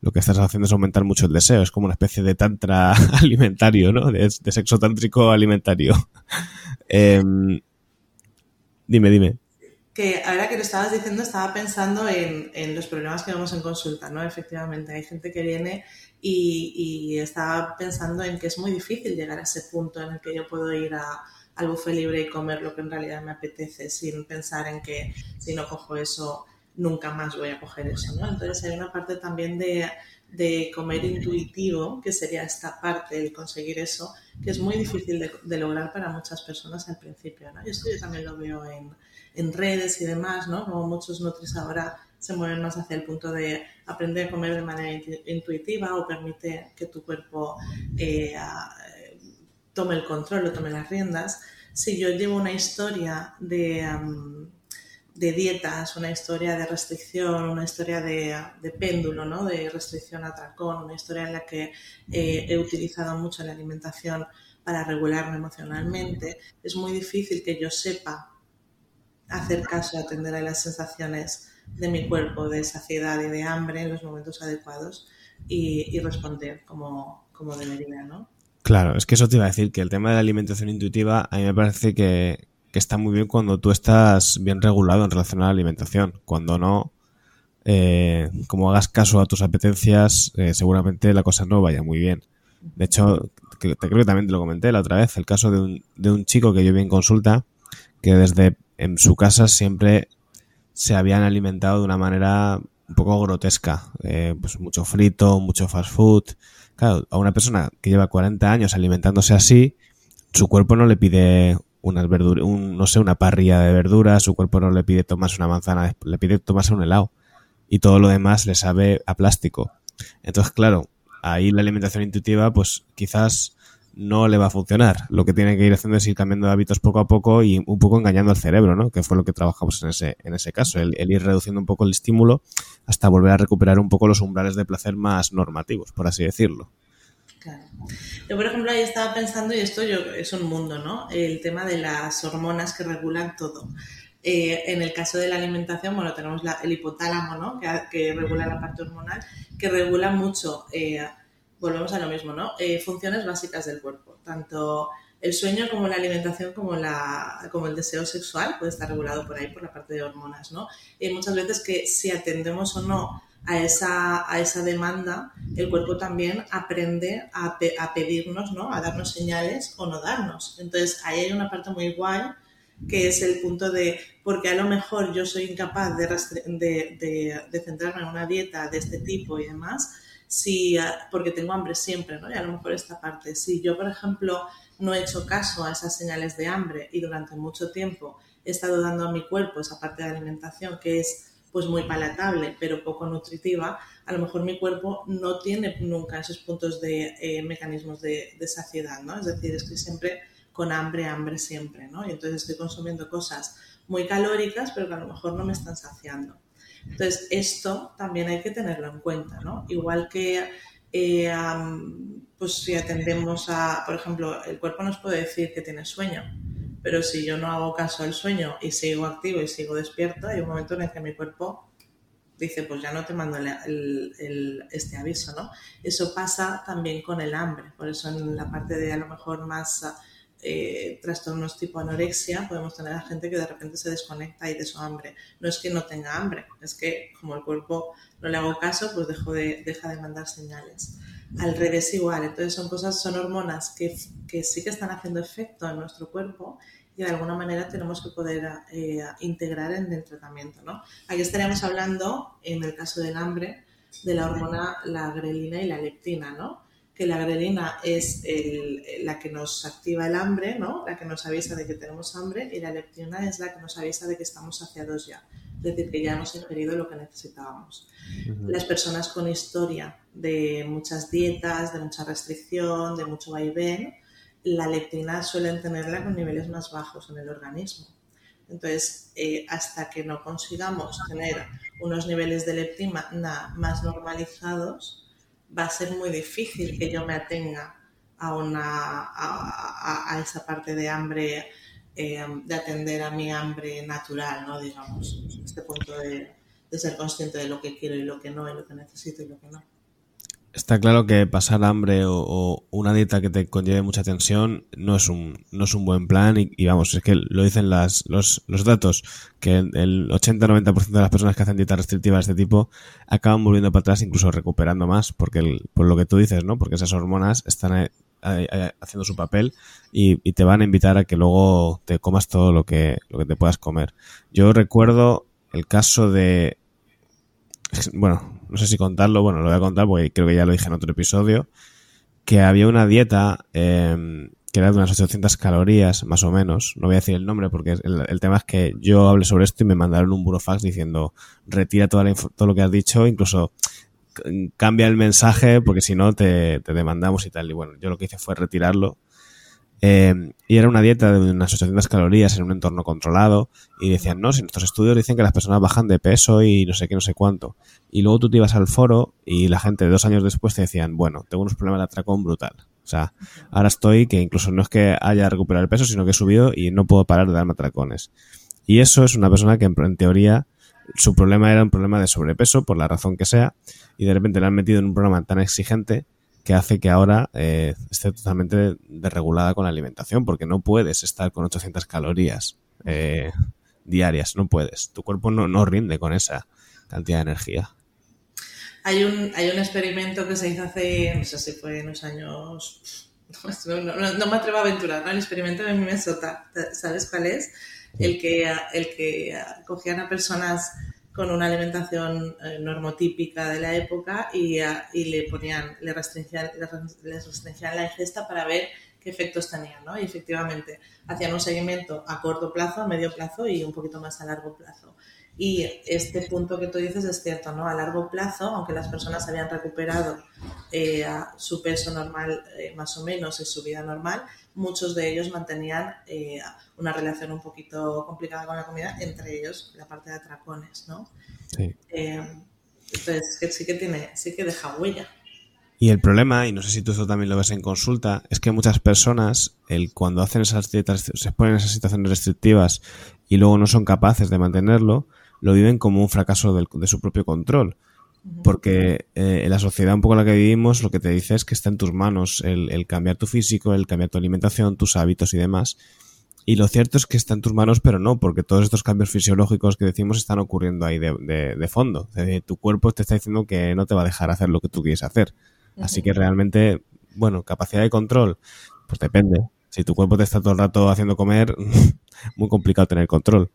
lo que estás haciendo es aumentar mucho el deseo. Es como una especie de tantra alimentario, ¿no? De, sexo tántrico alimentario. Em, dime, dime. Que ahora que lo estabas diciendo, estaba pensando en, los problemas que vemos en consulta, ¿no? Efectivamente, hay gente que viene y, y, estaba pensando en que es muy difícil llegar a ese punto en el que yo puedo ir al buffet libre y comer lo que en realidad me apetece, sin pensar en que si no cojo eso nunca más voy a coger eso, ¿no? Entonces hay una parte también de, de comer intuitivo, que sería esta parte, el conseguir eso, que es muy difícil de, lograr para muchas personas al principio, ¿no? Y esto yo también lo veo en, en, redes y demás, ¿no? Como muchos nutris ahora se mueven más hacia el punto de aprender a comer de manera intuitiva o permite que tu cuerpo eh, tome el control o tome las riendas. Si yo llevo una historia de de dietas, una historia de restricción, una historia de, péndulo, ¿no? de restricción a tracón, una historia en la que eh, he utilizado mucho la alimentación para regularme emocionalmente, es muy difícil que yo sepa hacer caso y atender a las sensaciones de mi cuerpo de saciedad y de hambre en los momentos adecuados y, responder como, como debería, ¿no? Claro, es que eso te iba a decir, que el tema de la alimentación intuitiva a mí me parece que, que está muy bien cuando tú estás bien regulado en relación a la alimentación. Cuando no, eh, como hagas caso a tus apetencias, eh, seguramente la cosa no vaya muy bien. De hecho, te creo que también te lo comenté la otra vez, el caso de un, de un chico que yo vi en consulta, que desde en su casa siempre se habían alimentado de una manera un poco grotesca. Eh, pues mucho frito, mucho fast food. Claro, a una persona que lleva 40 años alimentándose así, su cuerpo no le pide unas verduras, un, no sé, una parrilla de verduras, su cuerpo no le pide tomarse una manzana, le pide tomarse un helado. Y todo lo demás le sabe a plástico. Entonces, claro, ahí la alimentación intuitiva, pues quizás no le va a funcionar. Lo que tiene que ir haciendo es ir cambiando de hábitos poco a poco y un poco engañando al cerebro, ¿no? Que fue lo que trabajamos en ese, en ese caso, el, ir reduciendo un poco el estímulo hasta volver a recuperar un poco los umbrales de placer más normativos, por así decirlo. Claro. Yo, por ejemplo, ahí estaba pensando, y esto yo, es un mundo, ¿no? El tema de las hormonas que regulan todo. Eh, en el caso de la alimentación, bueno, tenemos el hipotálamo, ¿no? Que, regula la parte hormonal, que regula mucho, eh, volvemos a lo mismo, ¿no? Eh, funciones básicas del cuerpo, tanto el sueño como la alimentación como, la, como el deseo sexual puede estar regulado por ahí, por la parte de hormonas, ¿no? Y muchas veces que si atendemos o no a esa, a esa demanda, el cuerpo también aprende a, a pedirnos, ¿no? A darnos señales o no darnos. Entonces, ahí hay una parte muy guay que es el punto de, porque a lo mejor yo soy incapaz de, de, de, centrarme en una dieta de este tipo y demás, si, ah, porque tengo hambre siempre, ¿no? Y a lo mejor esta parte, si yo, por ejemplo, no he hecho caso a esas señales de hambre y durante mucho tiempo he estado dando a mi cuerpo esa parte de alimentación que es pues muy palatable pero poco nutritiva, a lo mejor mi cuerpo no tiene nunca esos puntos de eh, mecanismos de, saciedad, ¿no? Es decir, es que siempre con hambre, hambre siempre, ¿no? Y entonces estoy consumiendo cosas muy calóricas, pero que a lo mejor no me están saciando. Entonces, esto también hay que tenerlo en cuenta, ¿no? Igual que, eh, pues si atendemos a, por ejemplo, el cuerpo nos puede decir que tiene sueño, pero si yo no hago caso al sueño y sigo activo y sigo despierto, hay un momento en el que mi cuerpo dice, pues ya no te mando este aviso, ¿no? Eso pasa también con el hambre, por eso en la parte de a lo mejor más eh, trastornos tipo anorexia, podemos tener a gente que de repente se desconecta y de su hambre. No es que no tenga hambre, es que como el cuerpo no le hago caso, pues dejo de, deja de mandar señales. Al revés igual, entonces son cosas, son hormonas que, que sí que están haciendo efecto en nuestro cuerpo y de alguna manera tenemos que poder eh, integrar en el tratamiento. ¿no? Aquí estaríamos hablando, en el caso del hambre, de la hormona, la grelina y la leptina, ¿no? que la grelina es la que nos activa el hambre, ¿no? la que nos avisa de que tenemos hambre, y la leptina es la que nos avisa de que estamos saciados ya, decir, que ya hemos ingerido lo que necesitábamos. Las personas con historia de muchas dietas, de mucha restricción, de mucho vaivén, la leptina suelen tenerla con niveles más bajos en el organismo. Entonces, eh, hasta que no consigamos tener unos niveles de leptina más normalizados, va a ser muy difícil que yo me atenga a, una, a, esa parte de hambre, eh, de atender a mi hambre natural, ¿no? Digamos, este punto de, de ser consciente de lo que quiero y lo que no, y lo que necesito y lo que no. Está claro que pasar hambre o, una dieta que te conlleve mucha tensión no es un, no es un buen plan y, vamos, es que lo dicen las, los, los datos, que el 80-90% de las personas que hacen dietas restrictivas de este tipo acaban volviendo para atrás, incluso recuperando más, porque por lo que tú dices, ¿no? Porque esas hormonas están haciendo su papel y, te van a invitar a que luego te comas todo lo que, lo que te puedas comer. Yo recuerdo el caso de, bueno, no sé si contarlo, bueno, lo voy a contar porque creo que ya lo dije en otro episodio, que había una dieta eh, que era de unas 800 calorías, más o menos. No voy a decir el nombre porque el, tema es que yo hablé sobre esto y me mandaron un burofax diciendo retira toda todo lo que has dicho, incluso cambia el mensaje porque si no te, te demandamos y tal. Y bueno, yo lo que hice fue retirarlo eh, y era una dieta de unas 800 calorías en un entorno controlado. Y decían, no, si nuestros estudios dicen que las personas bajan de peso y no sé qué, no sé cuánto. Y luego tú te ibas al foro y la gente dos años después te decían, bueno, tengo unos problemas de atracón brutal. O sea, ahora estoy que incluso no es que haya recuperado el peso, sino que he subido y no puedo parar de darme atracones. Y eso es una persona que en, teoría su problema era un problema de sobrepeso, por la razón que sea, y de repente le han metido en un programa tan exigente que hace que ahora eh, esté totalmente desregulada con la alimentación, porque no puedes estar con 800 calorías eh, diarias, no puedes. Tu cuerpo no, no rinde con esa cantidad de energía. Hay un, hay un experimento que se hizo hace, no sé si fue en los años... No, me atrevo a aventurar, ¿no? El experimento de Minnesota, ¿sabes cuál es? El que, el que cogían a personas con una alimentación eh, normotípica de la época y, y, le ponían, le restringían, les restringían la ingesta para ver qué efectos tenían, ¿no? Y efectivamente hacían un seguimiento a corto plazo, a medio plazo y un poquito más a largo plazo. Y este punto que tú dices es cierto, ¿no? A largo plazo, aunque las personas habían recuperado eh, su peso normal eh, más o menos en su vida normal, muchos de ellos mantenían eh, una relación un poquito complicada con la comida, entre ellos la parte de atracones, ¿no? Sí. entonces, sí que tiene, sí que deja huella. Y el problema, y no sé si tú eso también lo ves en consulta, es que muchas personas, el, cuando hacen esas dietas, se ponen en esas situaciones restrictivas y luego no son capaces de mantenerlo, lo viven como un fracaso de su propio control. Porque eh, en la sociedad un poco en la que vivimos, lo que te dice es que está en tus manos el, cambiar tu físico, el cambiar tu alimentación, tus hábitos y demás. Y lo cierto es que está en tus manos, pero no, porque todos estos cambios fisiológicos que decimos están ocurriendo ahí de, de, fondo. tu cuerpo te está diciendo que no te va a dejar hacer lo que tú quieres hacer. Así que realmente, bueno, capacidad de control, pues depende. Si tu cuerpo te está todo el rato haciendo comer, muy complicado tener control.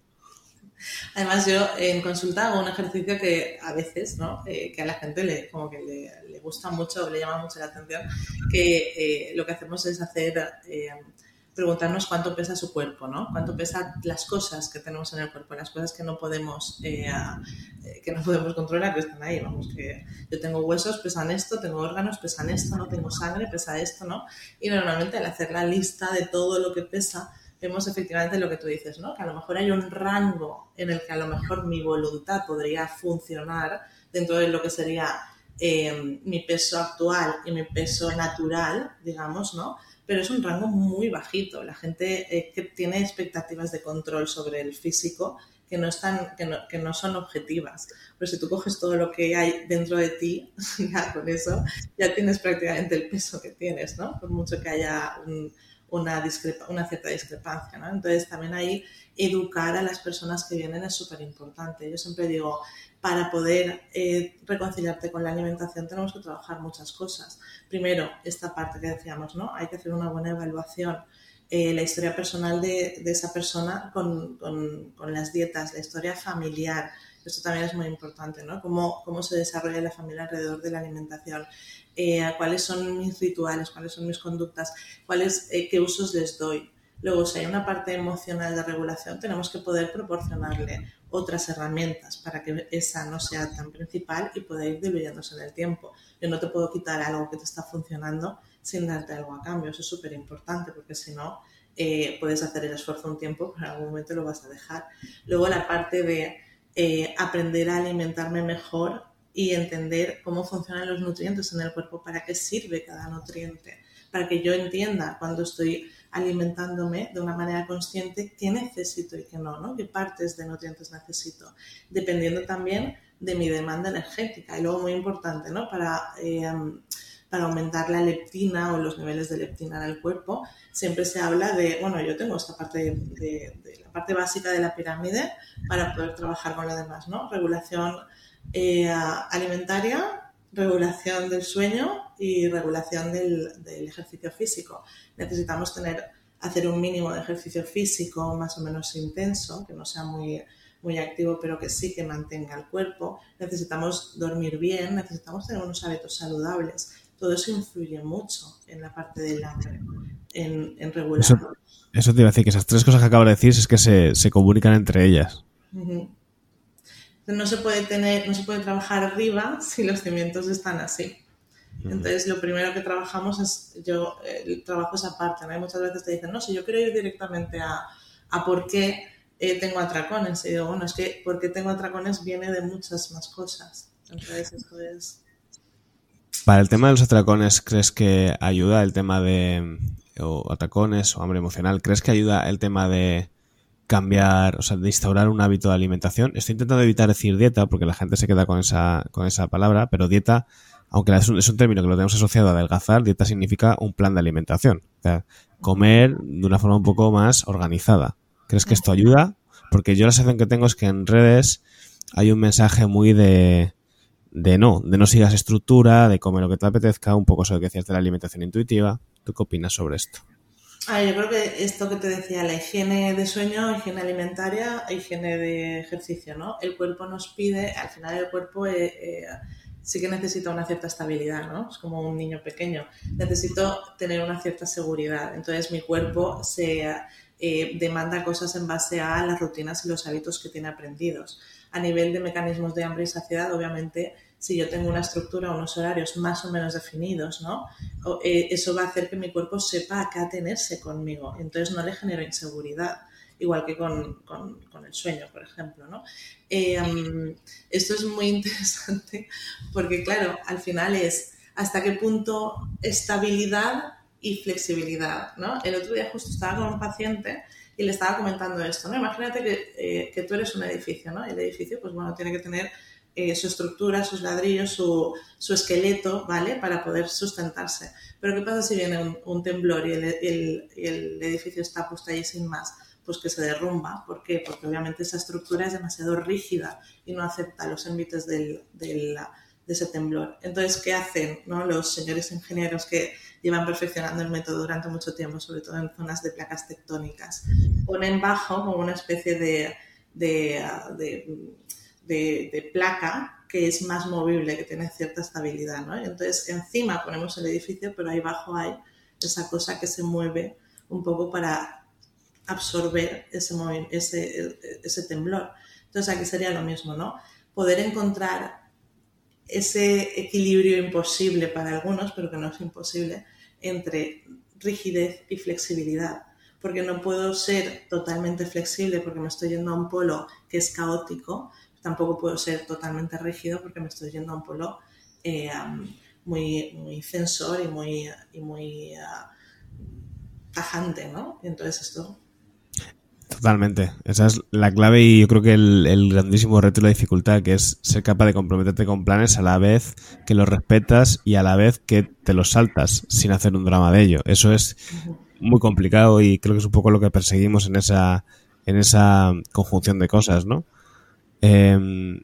Además, yo en consulta hago un ejercicio que a veces, ¿no? Eh, que a la gente le, como que le, gusta mucho, le llama mucho la atención, que eh, lo que hacemos es hacer, eh, preguntarnos cuánto pesa su cuerpo, ¿no? Cuánto pesa las cosas que tenemos en el cuerpo, las cosas que no podemos, que no podemos controlar, que están ahí, vamos, que yo tengo huesos, pesan esto, tengo órganos, pesan esto, no tengo sangre, pesa esto, ¿no? Y normalmente al hacer la lista de todo lo que pesa, vemos efectivamente lo que tú dices, ¿no? Que a lo mejor hay un rango en el que a lo mejor mi voluntad podría funcionar dentro de lo que sería eh, mi peso actual y mi peso natural, digamos, ¿no? Pero es un rango muy bajito. La gente eh, que tiene expectativas de control sobre el físico que no, están, que no, que no son objetivas. Pero si tú coges todo lo que hay dentro de ti, ya con eso, ya tienes prácticamente el peso que tienes, ¿no? Por mucho que haya un, una, una cierta discrepancia. ¿no? Entonces, también ahí educar a las personas que vienen es súper importante. Yo siempre digo, para poder eh, reconciliarte con la alimentación tenemos que trabajar muchas cosas. Primero, esta parte que decíamos, ¿no? Hay que hacer una buena evaluación. Eh, la historia personal de, esa persona con, las dietas, la historia familiar. Esto también es muy importante, ¿no? Cómo, se desarrolla la familia alrededor de la alimentación. Eh, cuáles son mis rituales, cuáles son mis conductas, cuáles, qué usos les doy. Luego, si hay una parte emocional de regulación, tenemos que poder proporcionarle otras herramientas para que esa no sea tan principal y pueda ir diluyéndose en el tiempo. Yo no te puedo quitar algo que te está funcionando sin darte algo a cambio. Eso es súper importante porque si no, eh, puedes hacer el esfuerzo un tiempo, pero en algún momento lo vas a dejar. Luego la parte de aprender a alimentarme mejor y entender cómo funcionan los nutrientes en el cuerpo, para qué sirve cada nutriente, para que yo entienda cuando estoy alimentándome de una manera consciente qué necesito y qué no, ¿no? qué partes de nutrientes necesito, dependiendo también de mi demanda energética. Y luego muy importante, ¿no? Para, eh, para aumentar la leptina o los niveles de leptina en el cuerpo, siempre se habla de, bueno, yo tengo esta parte de, la parte básica de la pirámide para poder trabajar con lo demás, ¿no? Regulación eh, alimentaria, regulación del sueño y regulación del, ejercicio físico. Necesitamos tener, hacer un mínimo de ejercicio físico más o menos intenso, que no sea muy, muy activo, pero que sí que mantenga el cuerpo. Necesitamos dormir bien, necesitamos tener unos hábitos saludables. Todo eso influye mucho en la parte del hambre, en, en regular. Eso, te iba a decir, que esas tres cosas que acabo de decir es que se, se comunican entre ellas. No se puede tener, no se puede trabajar arriba si los cimientos están así. Entonces, lo primero que trabajamos es, yo el trabajo esa parte, ¿no? muchas veces te dicen, no, si yo quiero ir directamente a, a por qué eh, tengo atracones. Y digo, bueno, es que por qué tengo atracones viene de muchas más cosas. Entonces, eso es... Para el tema de los atracones, ¿crees que ayuda el tema de o atracones o hambre emocional? ¿Crees que ayuda el tema de cambiar, o sea, de instaurar un hábito de alimentación. Estoy intentando evitar decir dieta porque la gente se queda con esa, con esa palabra, pero dieta, aunque es un, término que lo tenemos asociado a adelgazar, dieta significa un plan de alimentación. O sea, comer de una forma un poco más organizada. ¿Crees que esto ayuda? Porque yo la sensación que tengo es que en redes hay un mensaje muy de, de no, de no sigas estructura, de comer lo que te apetezca, un poco eso que decías de la alimentación intuitiva. ¿Tú qué opinas sobre esto? Ah, yo creo que esto que te decía, la higiene de sueño, higiene alimentaria, higiene de ejercicio, ¿no? El cuerpo nos pide, al final el cuerpo eh, eh, sí que necesita una cierta estabilidad, ¿no? Es como un niño pequeño. Necesito tener una cierta seguridad. Entonces mi cuerpo se eh, demanda cosas en base a las rutinas y los hábitos que tiene aprendidos. A nivel de mecanismos de hambre y saciedad, obviamente, si yo tengo una estructura, unos horarios más o menos definidos, ¿no? Eh, eso va a hacer que mi cuerpo sepa a qué atenerse conmigo. Entonces no le genero inseguridad igual que con, el sueño, por ejemplo. ¿no? Eh, esto es muy interesante porque, claro, al final es hasta qué punto estabilidad y flexibilidad. ¿no? El otro día justo estaba con un paciente y le estaba comentando esto. ¿no? Imagínate que, eh, que tú eres un edificio, ¿no? El edificio, pues bueno, tiene que tener eh, su estructura, sus ladrillos, su, su, esqueleto, ¿vale? Para poder sustentarse. Pero ¿qué pasa si viene un, temblor y el, el, el, edificio está puesto ahí sin más? Pues que se derrumba. ¿Por qué? Porque obviamente esa estructura es demasiado rígida y no acepta los envites del, de ese temblor. Entonces, ¿qué hacen los señores ingenieros que llevan perfeccionando el método durante mucho tiempo, sobre todo en zonas de placas tectónicas? Ponen bajo como una especie de, de, placa que es más movible, que tiene cierta estabilidad. Entonces, encima ponemos el edificio, pero ahí abajo hay esa cosa que se mueve un poco para absorber ese, temblor. Entonces aquí sería lo mismo, ¿no? Poder encontrar ese equilibrio imposible para algunos, pero que no es imposible, entre rigidez y flexibilidad. Porque no puedo ser totalmente flexible porque me estoy yendo a un polo que es caótico, tampoco puedo ser totalmente rígido porque me estoy yendo a un polo eh, muy, muy sensor y muy, muy ah, tajante, ¿no? entonces esto Totalmente. Esa es la clave y yo creo que el, grandísimo reto y la dificultad, que es ser capaz de comprometerte con planes a la vez que los respetas y a la vez que te los saltas sin hacer un drama de ello. Eso es muy complicado y creo que es un poco lo que perseguimos en esa, en esa conjunción de cosas, ¿no? Em,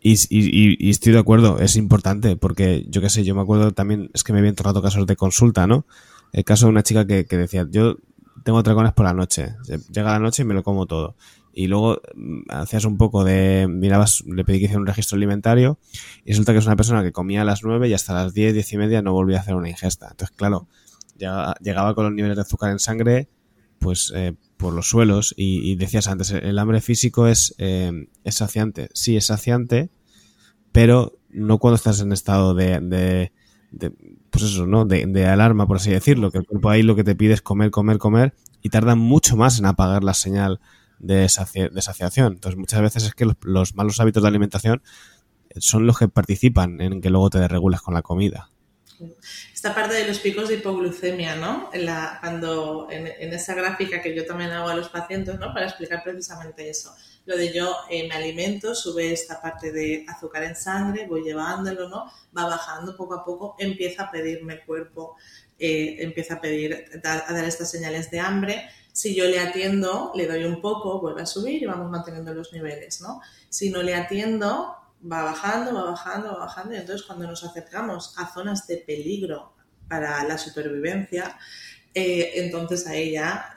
y, estoy de acuerdo, es importante, porque yo qué sé, yo me acuerdo también, es que me había entornado casos de consulta, ¿no? El caso de una chica que, que decía, yo tengo dragones por la noche. Llega la noche y me lo como todo. Y luego mm, hacías un poco de. Mirabas, le pedí que hiciera un registro alimentario. Y resulta que es una persona que comía a las 9 y hasta las 10, 10 y media no volvía a hacer una ingesta. Entonces, claro, llegaba con los niveles de azúcar en sangre, pues eh, por los suelos. Y, decías antes, el hambre físico es, eh, es saciante. Sí, es saciante, pero no cuando estás en estado de pues eso, ¿no? De, alarma, por así decirlo, que el cuerpo ahí lo que te pide es comer, comer, comer y tarda mucho más en apagar la señal de, saciación. Entonces muchas veces es que los, malos hábitos de alimentación son los que participan en que luego te desregules con la comida. Esta parte de los picos de hipoglucemia, ¿no? En cuando en, en, esa gráfica que yo también hago a los pacientes, ¿no? Para explicar precisamente eso lo de yo eh, me alimento, sube esta parte de azúcar en sangre, voy llevándolo, ¿no? Va bajando poco a poco, empieza a pedirme el cuerpo, eh, empieza a pedir, a dar estas señales de hambre. Si yo le atiendo, le doy un poco, vuelve a subir y vamos manteniendo los niveles, ¿no? Si no le atiendo, va bajando, va bajando, va bajando y entonces cuando nos acercamos a zonas de peligro para la supervivencia, eh, entonces ahí ya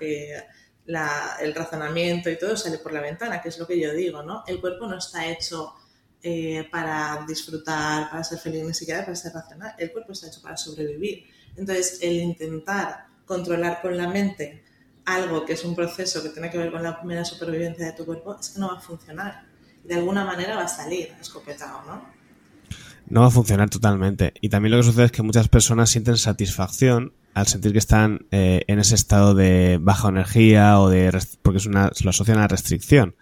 el razonamiento y todo sale por la ventana, que es lo que yo digo, ¿no? El cuerpo no está hecho eh, para disfrutar, para ser feliz, ni siquiera para ser racional. El cuerpo está hecho para sobrevivir. Entonces, el intentar controlar con la mente algo que es un proceso que tiene que ver con la primera supervivencia de tu cuerpo, es que no va a funcionar. De alguna manera va a salir escopetado, ¿no? No va a funcionar totalmente. Y también lo que sucede es que muchas personas sienten satisfacción al sentir que están eh, en ese estado de baja energía o de porque es una lo asocian a restricción.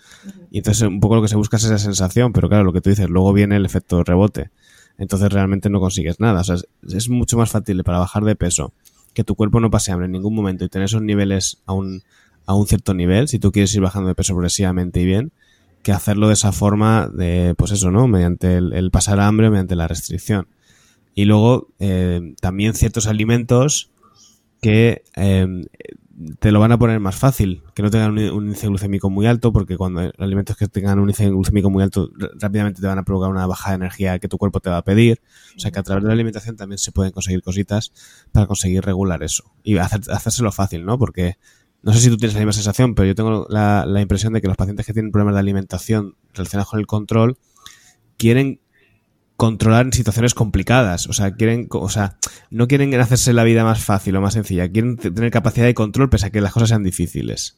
Y entonces un poco lo que se busca es esa sensación pero claro lo que tú dices luego viene el efecto rebote. Entonces realmente no consigues nada. O sea es, mucho más fácil para bajar de peso que tu cuerpo no pase hambre en ningún momento y tener esos niveles a un a un cierto nivel si tú quieres ir bajando de peso progresivamente y bien que hacerlo de esa forma de pues eso no mediante el, el pasar hambre mediante la restricción. Y luego eh, también ciertos alimentos que em, te lo van a poner más fácil, que no tengan un, índice glucémico muy alto, porque cuando los alimentos que tengan un índice glucémico muy alto rápidamente te van a provocar una baja de energía que tu cuerpo te va a pedir. O sea que a través de la alimentación también se pueden conseguir cositas para conseguir regular eso. Y hacer, hacérselo fácil, ¿no? Porque no sé si tú tienes la misma sensación, pero yo tengo la, la impresión de que los pacientes que tienen problemas de alimentación relacionados con el control quieren controlar en situaciones complicadas. O sea, quieren, o sea, no quieren hacerse la vida más fácil o más sencilla. Quieren tener capacidad de control pese a que las cosas sean difíciles.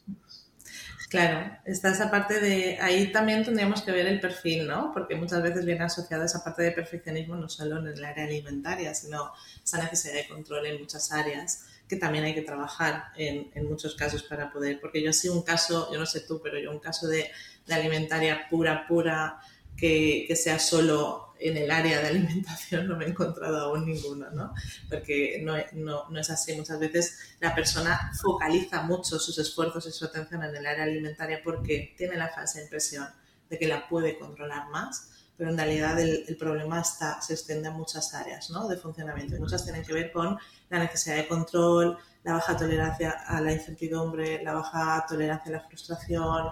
Claro, está esa parte de. Ahí también tendríamos que ver el perfil, ¿no? Porque muchas veces viene asociada esa parte de perfeccionismo no solo en el área alimentaria, sino esa necesidad de control en muchas áreas que también hay que trabajar en, muchos casos para poder. Porque yo sí un caso, yo no sé tú, pero yo un caso de, de alimentaria pura, pura, que, que sea solo en el área de alimentación no me he encontrado aún ninguno, ¿no? Porque no, no, no, es así. Muchas veces la persona focaliza mucho sus esfuerzos y su atención en el área alimentaria porque tiene la falsa impresión de que la puede controlar más, pero en realidad el, el problema está, se extiende a muchas áreas ¿no? de funcionamiento. muchas tienen que ver con la necesidad de control, la baja tolerancia a la incertidumbre, la baja tolerancia a la frustración,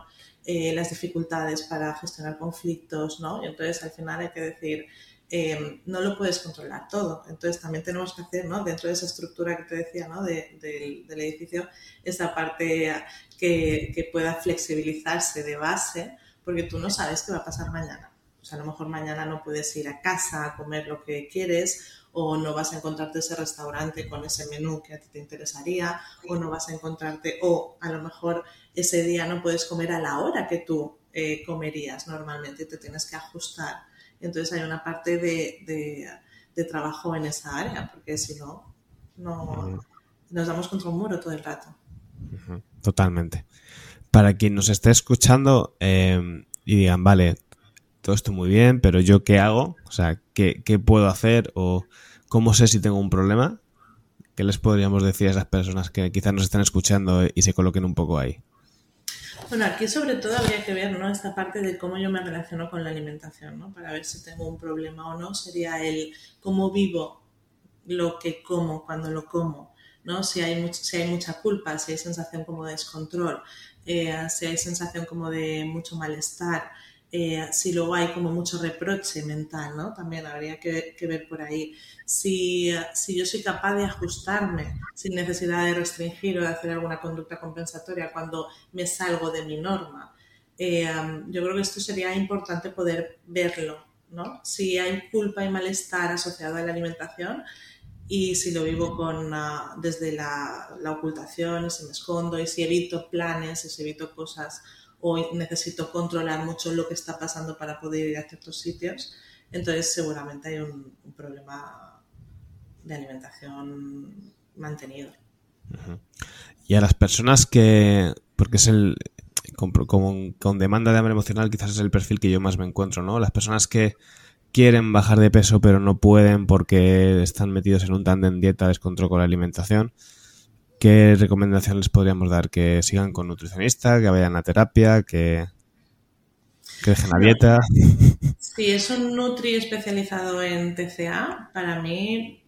eh, las dificultades para gestionar conflictos, ¿no? Y entonces al final hay que decir, eh, no lo puedes controlar todo. Entonces también tenemos que hacer, ¿no? Dentro de esa estructura que te decía, ¿no? De, de, del edificio, esa parte que, que, pueda flexibilizarse de base, porque tú no sabes qué va a pasar mañana. O sea, a lo mejor mañana no puedes ir a casa a comer lo que quieres o no vas a encontrarte ese restaurante con ese menú que a ti te interesaría, o no vas a encontrarte, o a lo mejor ese día no puedes comer a la hora que tú eh, comerías normalmente, te tienes que ajustar. Entonces hay una parte de, de, de trabajo en esa área, porque si no, no nos damos contra un muro todo el rato. Totalmente. Para quien nos esté escuchando eh, y digan, vale, todo esto muy bien, pero yo qué hago, o sea, qué, qué puedo hacer o cómo sé si tengo un problema, ¿qué les podríamos decir a esas personas que quizás nos están escuchando y se coloquen un poco ahí? Bueno, aquí sobre todo habría que ver ¿no? esta parte de cómo yo me relaciono con la alimentación, ¿no? para ver si tengo un problema o no. Sería el cómo vivo lo que como cuando lo como, ¿no? si, hay much si hay mucha culpa, si hay sensación como de descontrol, eh, si hay sensación como de mucho malestar, eh, si luego hay como mucho reproche mental, ¿no? También habría que, que ver por ahí. Si, si, yo soy capaz de ajustarme sin necesidad de restringir o de hacer alguna conducta compensatoria cuando me salgo de mi norma. Eh, yo creo que esto sería importante poder verlo, ¿no? Si hay culpa y malestar asociado a la alimentación y si lo vivo con, uh, desde la, la ocultación, si me escondo y si evito planes si evito cosas o necesito controlar mucho lo que está pasando para poder ir a ciertos sitios, entonces seguramente hay un, problema de alimentación mantenido. Y a las personas que, porque es el, con, con, demanda de hambre emocional quizás es el perfil que yo más me encuentro, ¿no? Las personas que quieren bajar de peso pero no pueden porque están metidos en un tándem dieta descontrol con la alimentación. ¿Qué recomendaciones les podríamos dar? ¿Que sigan con nutricionista, que vayan a terapia, que, que dejen la dieta? Si es un nutri especializado en TCA, para mí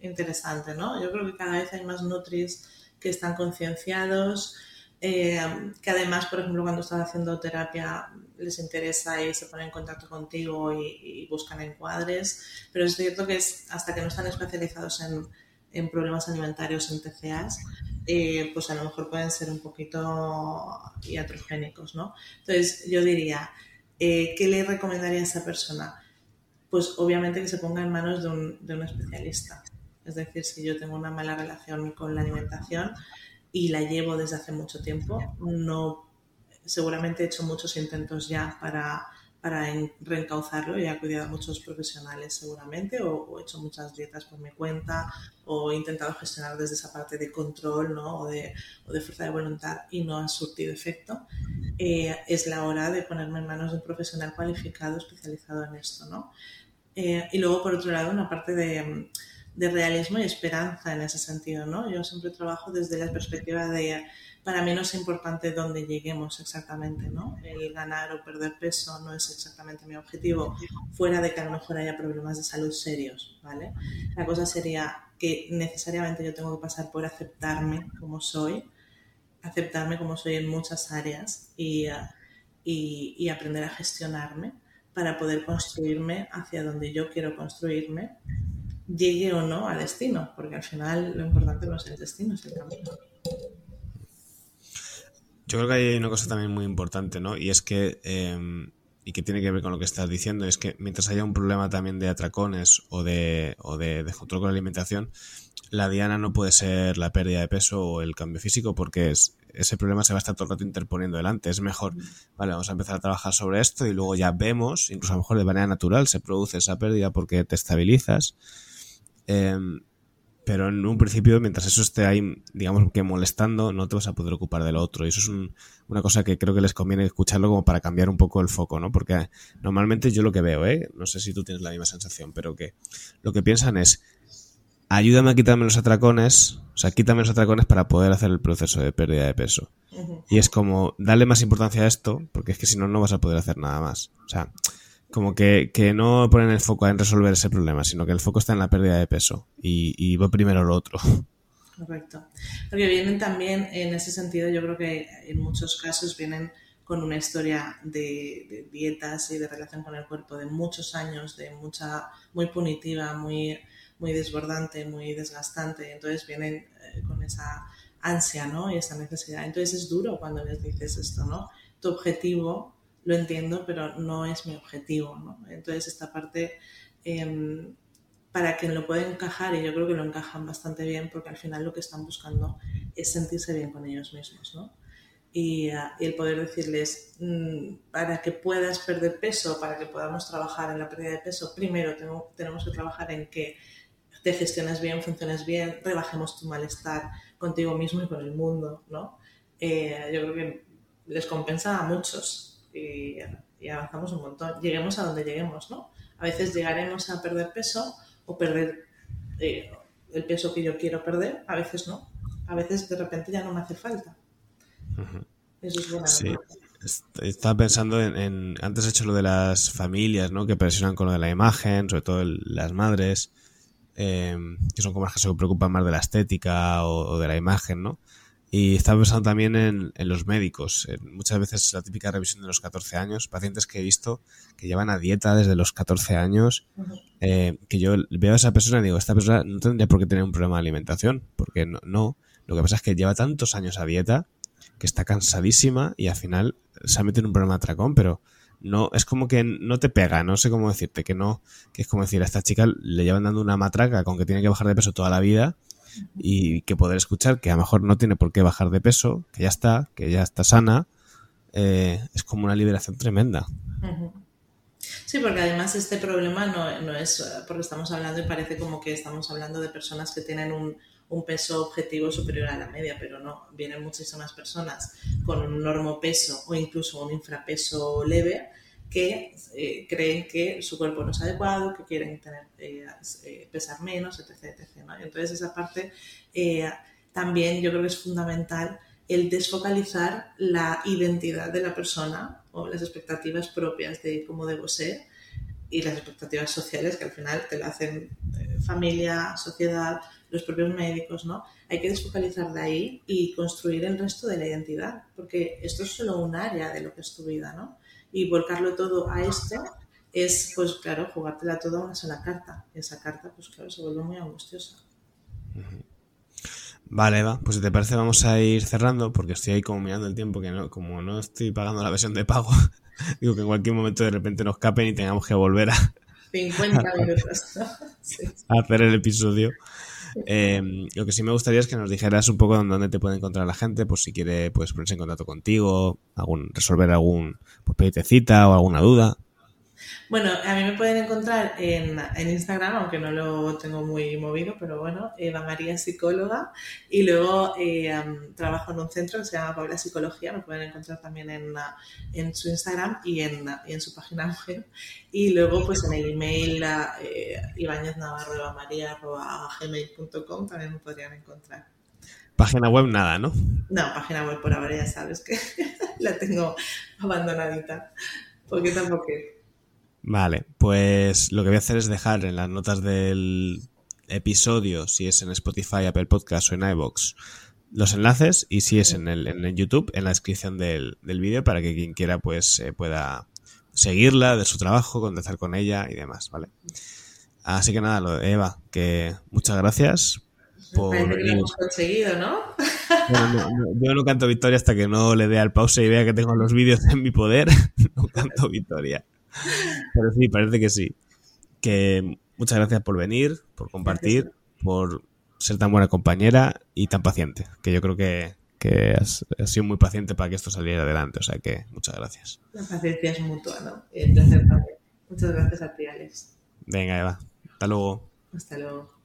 interesante, ¿no? Yo creo que cada vez hay más nutris que están concienciados, eh, que además, por ejemplo, cuando están haciendo terapia les interesa y se ponen en contacto contigo y, y buscan encuadres, pero es cierto que es, hasta que no están especializados en en problemas alimentarios en TCAs, eh, pues a lo mejor pueden ser un poquito iatrogénicos, ¿no? Entonces yo diría, eh, ¿qué le recomendaría a esa persona? Pues obviamente que se ponga en manos de un, de un especialista. Es decir, si yo tengo una mala relación con la alimentación y la llevo desde hace mucho tiempo, no, seguramente he hecho muchos intentos ya para para reencauzarlo he acudido a muchos profesionales seguramente o, o, he hecho muchas dietas por mi cuenta o he intentado gestionar desde esa parte de control ¿no? o, de, o de fuerza de voluntad y no ha surtido efecto, eh, es la hora de ponerme en manos de un profesional cualificado especializado en esto. ¿no? Eh, y luego, por otro lado, una parte de, de realismo y esperanza en ese sentido. ¿no? Yo siempre trabajo desde la perspectiva de para mí no es importante dónde lleguemos exactamente, ¿no? El ganar o perder peso no es exactamente mi objetivo, fuera de que a lo mejor haya problemas de salud serios, ¿vale? La cosa sería que necesariamente yo tengo que pasar por aceptarme como soy, aceptarme como soy en muchas áreas y, y, y aprender a gestionarme para poder construirme hacia donde yo quiero construirme, llegue o no al destino, porque al final lo importante no es el destino, es el camino. Yo creo que hay una cosa también muy importante, ¿no? Y es que eh, y que tiene que ver con lo que estás diciendo, es que mientras haya un problema también de atracones o de, o de descontrol con la alimentación, la diana no puede ser la pérdida de peso o el cambio físico porque es, ese problema se va a estar todo el rato interponiendo delante. Es mejor, vale, vamos a empezar a trabajar sobre esto y luego ya vemos, incluso a lo mejor de manera natural se produce esa pérdida porque te estabilizas. Em, pero en un principio, mientras eso esté ahí, digamos que molestando, no te vas a poder ocupar de lo otro. Y eso es una cosa que creo que les conviene escucharlo como para cambiar un poco el foco, ¿no? Porque normalmente yo lo que veo, ¿eh? No sé si tú tienes la misma sensación, pero que lo que piensan es, ayúdame a quitarme los atracones, o sea, quítame los atracones para poder hacer el proceso de pérdida de peso. Y es como, dale más importancia a esto, porque es que si no, no vas a poder hacer nada más. O sea, como que, que, no ponen el foco en resolver ese problema, sino que el foco está en la pérdida de peso y, y va primero lo otro. Correcto. Porque vienen también, en ese sentido, yo creo que en muchos casos vienen con una historia de, dietas y de relación con el cuerpo de muchos años, de mucha, muy punitiva, muy, muy desbordante, muy desgastante. Entonces vienen eh, con esa ansia, ¿no? Y esa necesidad. Entonces es duro cuando les dices esto, ¿no? Tu objetivo lo entiendo, pero no es mi objetivo, ¿no? Entonces esta parte, eh, para quien lo puede encajar, y yo creo que lo encajan bastante bien, porque al final lo que están buscando es sentirse bien con ellos mismos, ¿no? Y, uh, y el poder decirles, mmm, para que puedas perder peso, para que podamos trabajar en la pérdida de peso, primero tengo, tenemos que trabajar en que te gestiones bien, funciones bien, rebajemos tu malestar contigo mismo y con el mundo, ¿no? Eh, yo creo que les compensa a muchos y, y, avanzamos un montón. Lleguemos a donde lleguemos, ¿no? A veces llegaremos a perder peso o perder eh, el peso que yo quiero perder, a veces no. A veces de repente ya no me hace falta. Uh -huh. Eso es buena. Sí. Estaba pensando en, en, Antes he hecho lo de las familias, ¿no? Que presionan con lo de la imagen, sobre todo el, las madres, eh, que son como las que se preocupan más de la estética o, o de la imagen, ¿no? Y estaba pensando también en, en los médicos. En muchas veces la típica revisión de los 14 años, pacientes que he visto que llevan a dieta desde los 14 años, eh, que yo veo a esa persona y digo, esta persona no tendría por qué tener un problema de alimentación, porque no, no. Lo que pasa es que lleva tantos años a dieta que está cansadísima y al final se ha metido en un problema de atracón, pero no, es como que no te pega, no sé cómo decirte, que no, que es como decir, a esta chica le llevan dando una matraca con que tiene que bajar de peso toda la vida y que poder escuchar que a lo mejor no tiene por qué bajar de peso, que ya está, que ya está sana, eh, es como una liberación tremenda. Sí, porque además este problema no, no, es porque estamos hablando y parece como que estamos hablando de personas que tienen un, peso objetivo superior a la media, pero no, vienen muchísimas personas con un normopeso o incluso un infrapeso leve que eh, creen que su cuerpo no es adecuado, que quieren tener, eh, eh, pesar menos, etc. etc ¿no? Entonces esa parte eh, también yo creo que es fundamental el desfocalizar la identidad de la persona o las expectativas propias de cómo debo ser y las expectativas sociales que al final te lo hacen eh, familia, sociedad, los propios médicos, ¿no? Hay que desfocalizar de ahí y construir el resto de la identidad, porque esto es solo un área de lo que es tu vida, ¿no? Y volcarlo todo a esto es, pues claro, jugártela toda a una sola carta. Y esa carta, pues claro, se vuelve muy angustiosa. Vale, Eva, pues si te parece vamos a ir cerrando porque estoy ahí como mirando el tiempo que no, como no estoy pagando la versión de pago, digo que en cualquier momento de repente nos capen y tengamos que volver a 50 minutos. sí. a hacer el episodio. Eh, lo que sí me gustaría es que nos dijeras un poco dónde te puede encontrar la gente, pues si quiere pues ponerse en contacto contigo, algún, resolver algún, pues pedirte cita o alguna duda. Bueno, a mí me pueden encontrar en, en, Instagram, aunque no lo tengo muy movido, pero bueno, Eva María Psicóloga. Y luego eh, trabajo en un centro que se llama Paula Psicología, me pueden encontrar también en, en su Instagram y en, y en, su página web. Y luego, pues en el email eh, también me podrían encontrar. Página web nada, ¿no? No, página web por ahora ya sabes que la tengo abandonadita. Porque tampoco Vale, pues lo que voy a hacer es dejar en las notas del episodio, si es en Spotify, Apple Podcast o en iVoox, los enlaces y si es en el, en el YouTube, en la descripción del, del vídeo para que quien quiera pues eh, pueda seguirla, de su trabajo, contactar con ella y demás, ¿vale? Así que nada, lo de Eva, que muchas gracias por Parece que lo venir. hemos conseguido, ¿no? Bueno, no, no, yo no canto victoria hasta que no le dé al pause y vea que tengo los vídeos en mi poder. No canto victoria. Pero sí, parece que sí. Que muchas gracias por venir, por compartir, por ser tan buena compañera y tan paciente. Que yo creo que, que has, has sido muy paciente para que esto saliera adelante. O sea que muchas gracias. La paciencia es mutua, ¿no? Y el placer también. Muchas gracias a ti, Alex. Venga, Eva. Hasta luego. Hasta luego.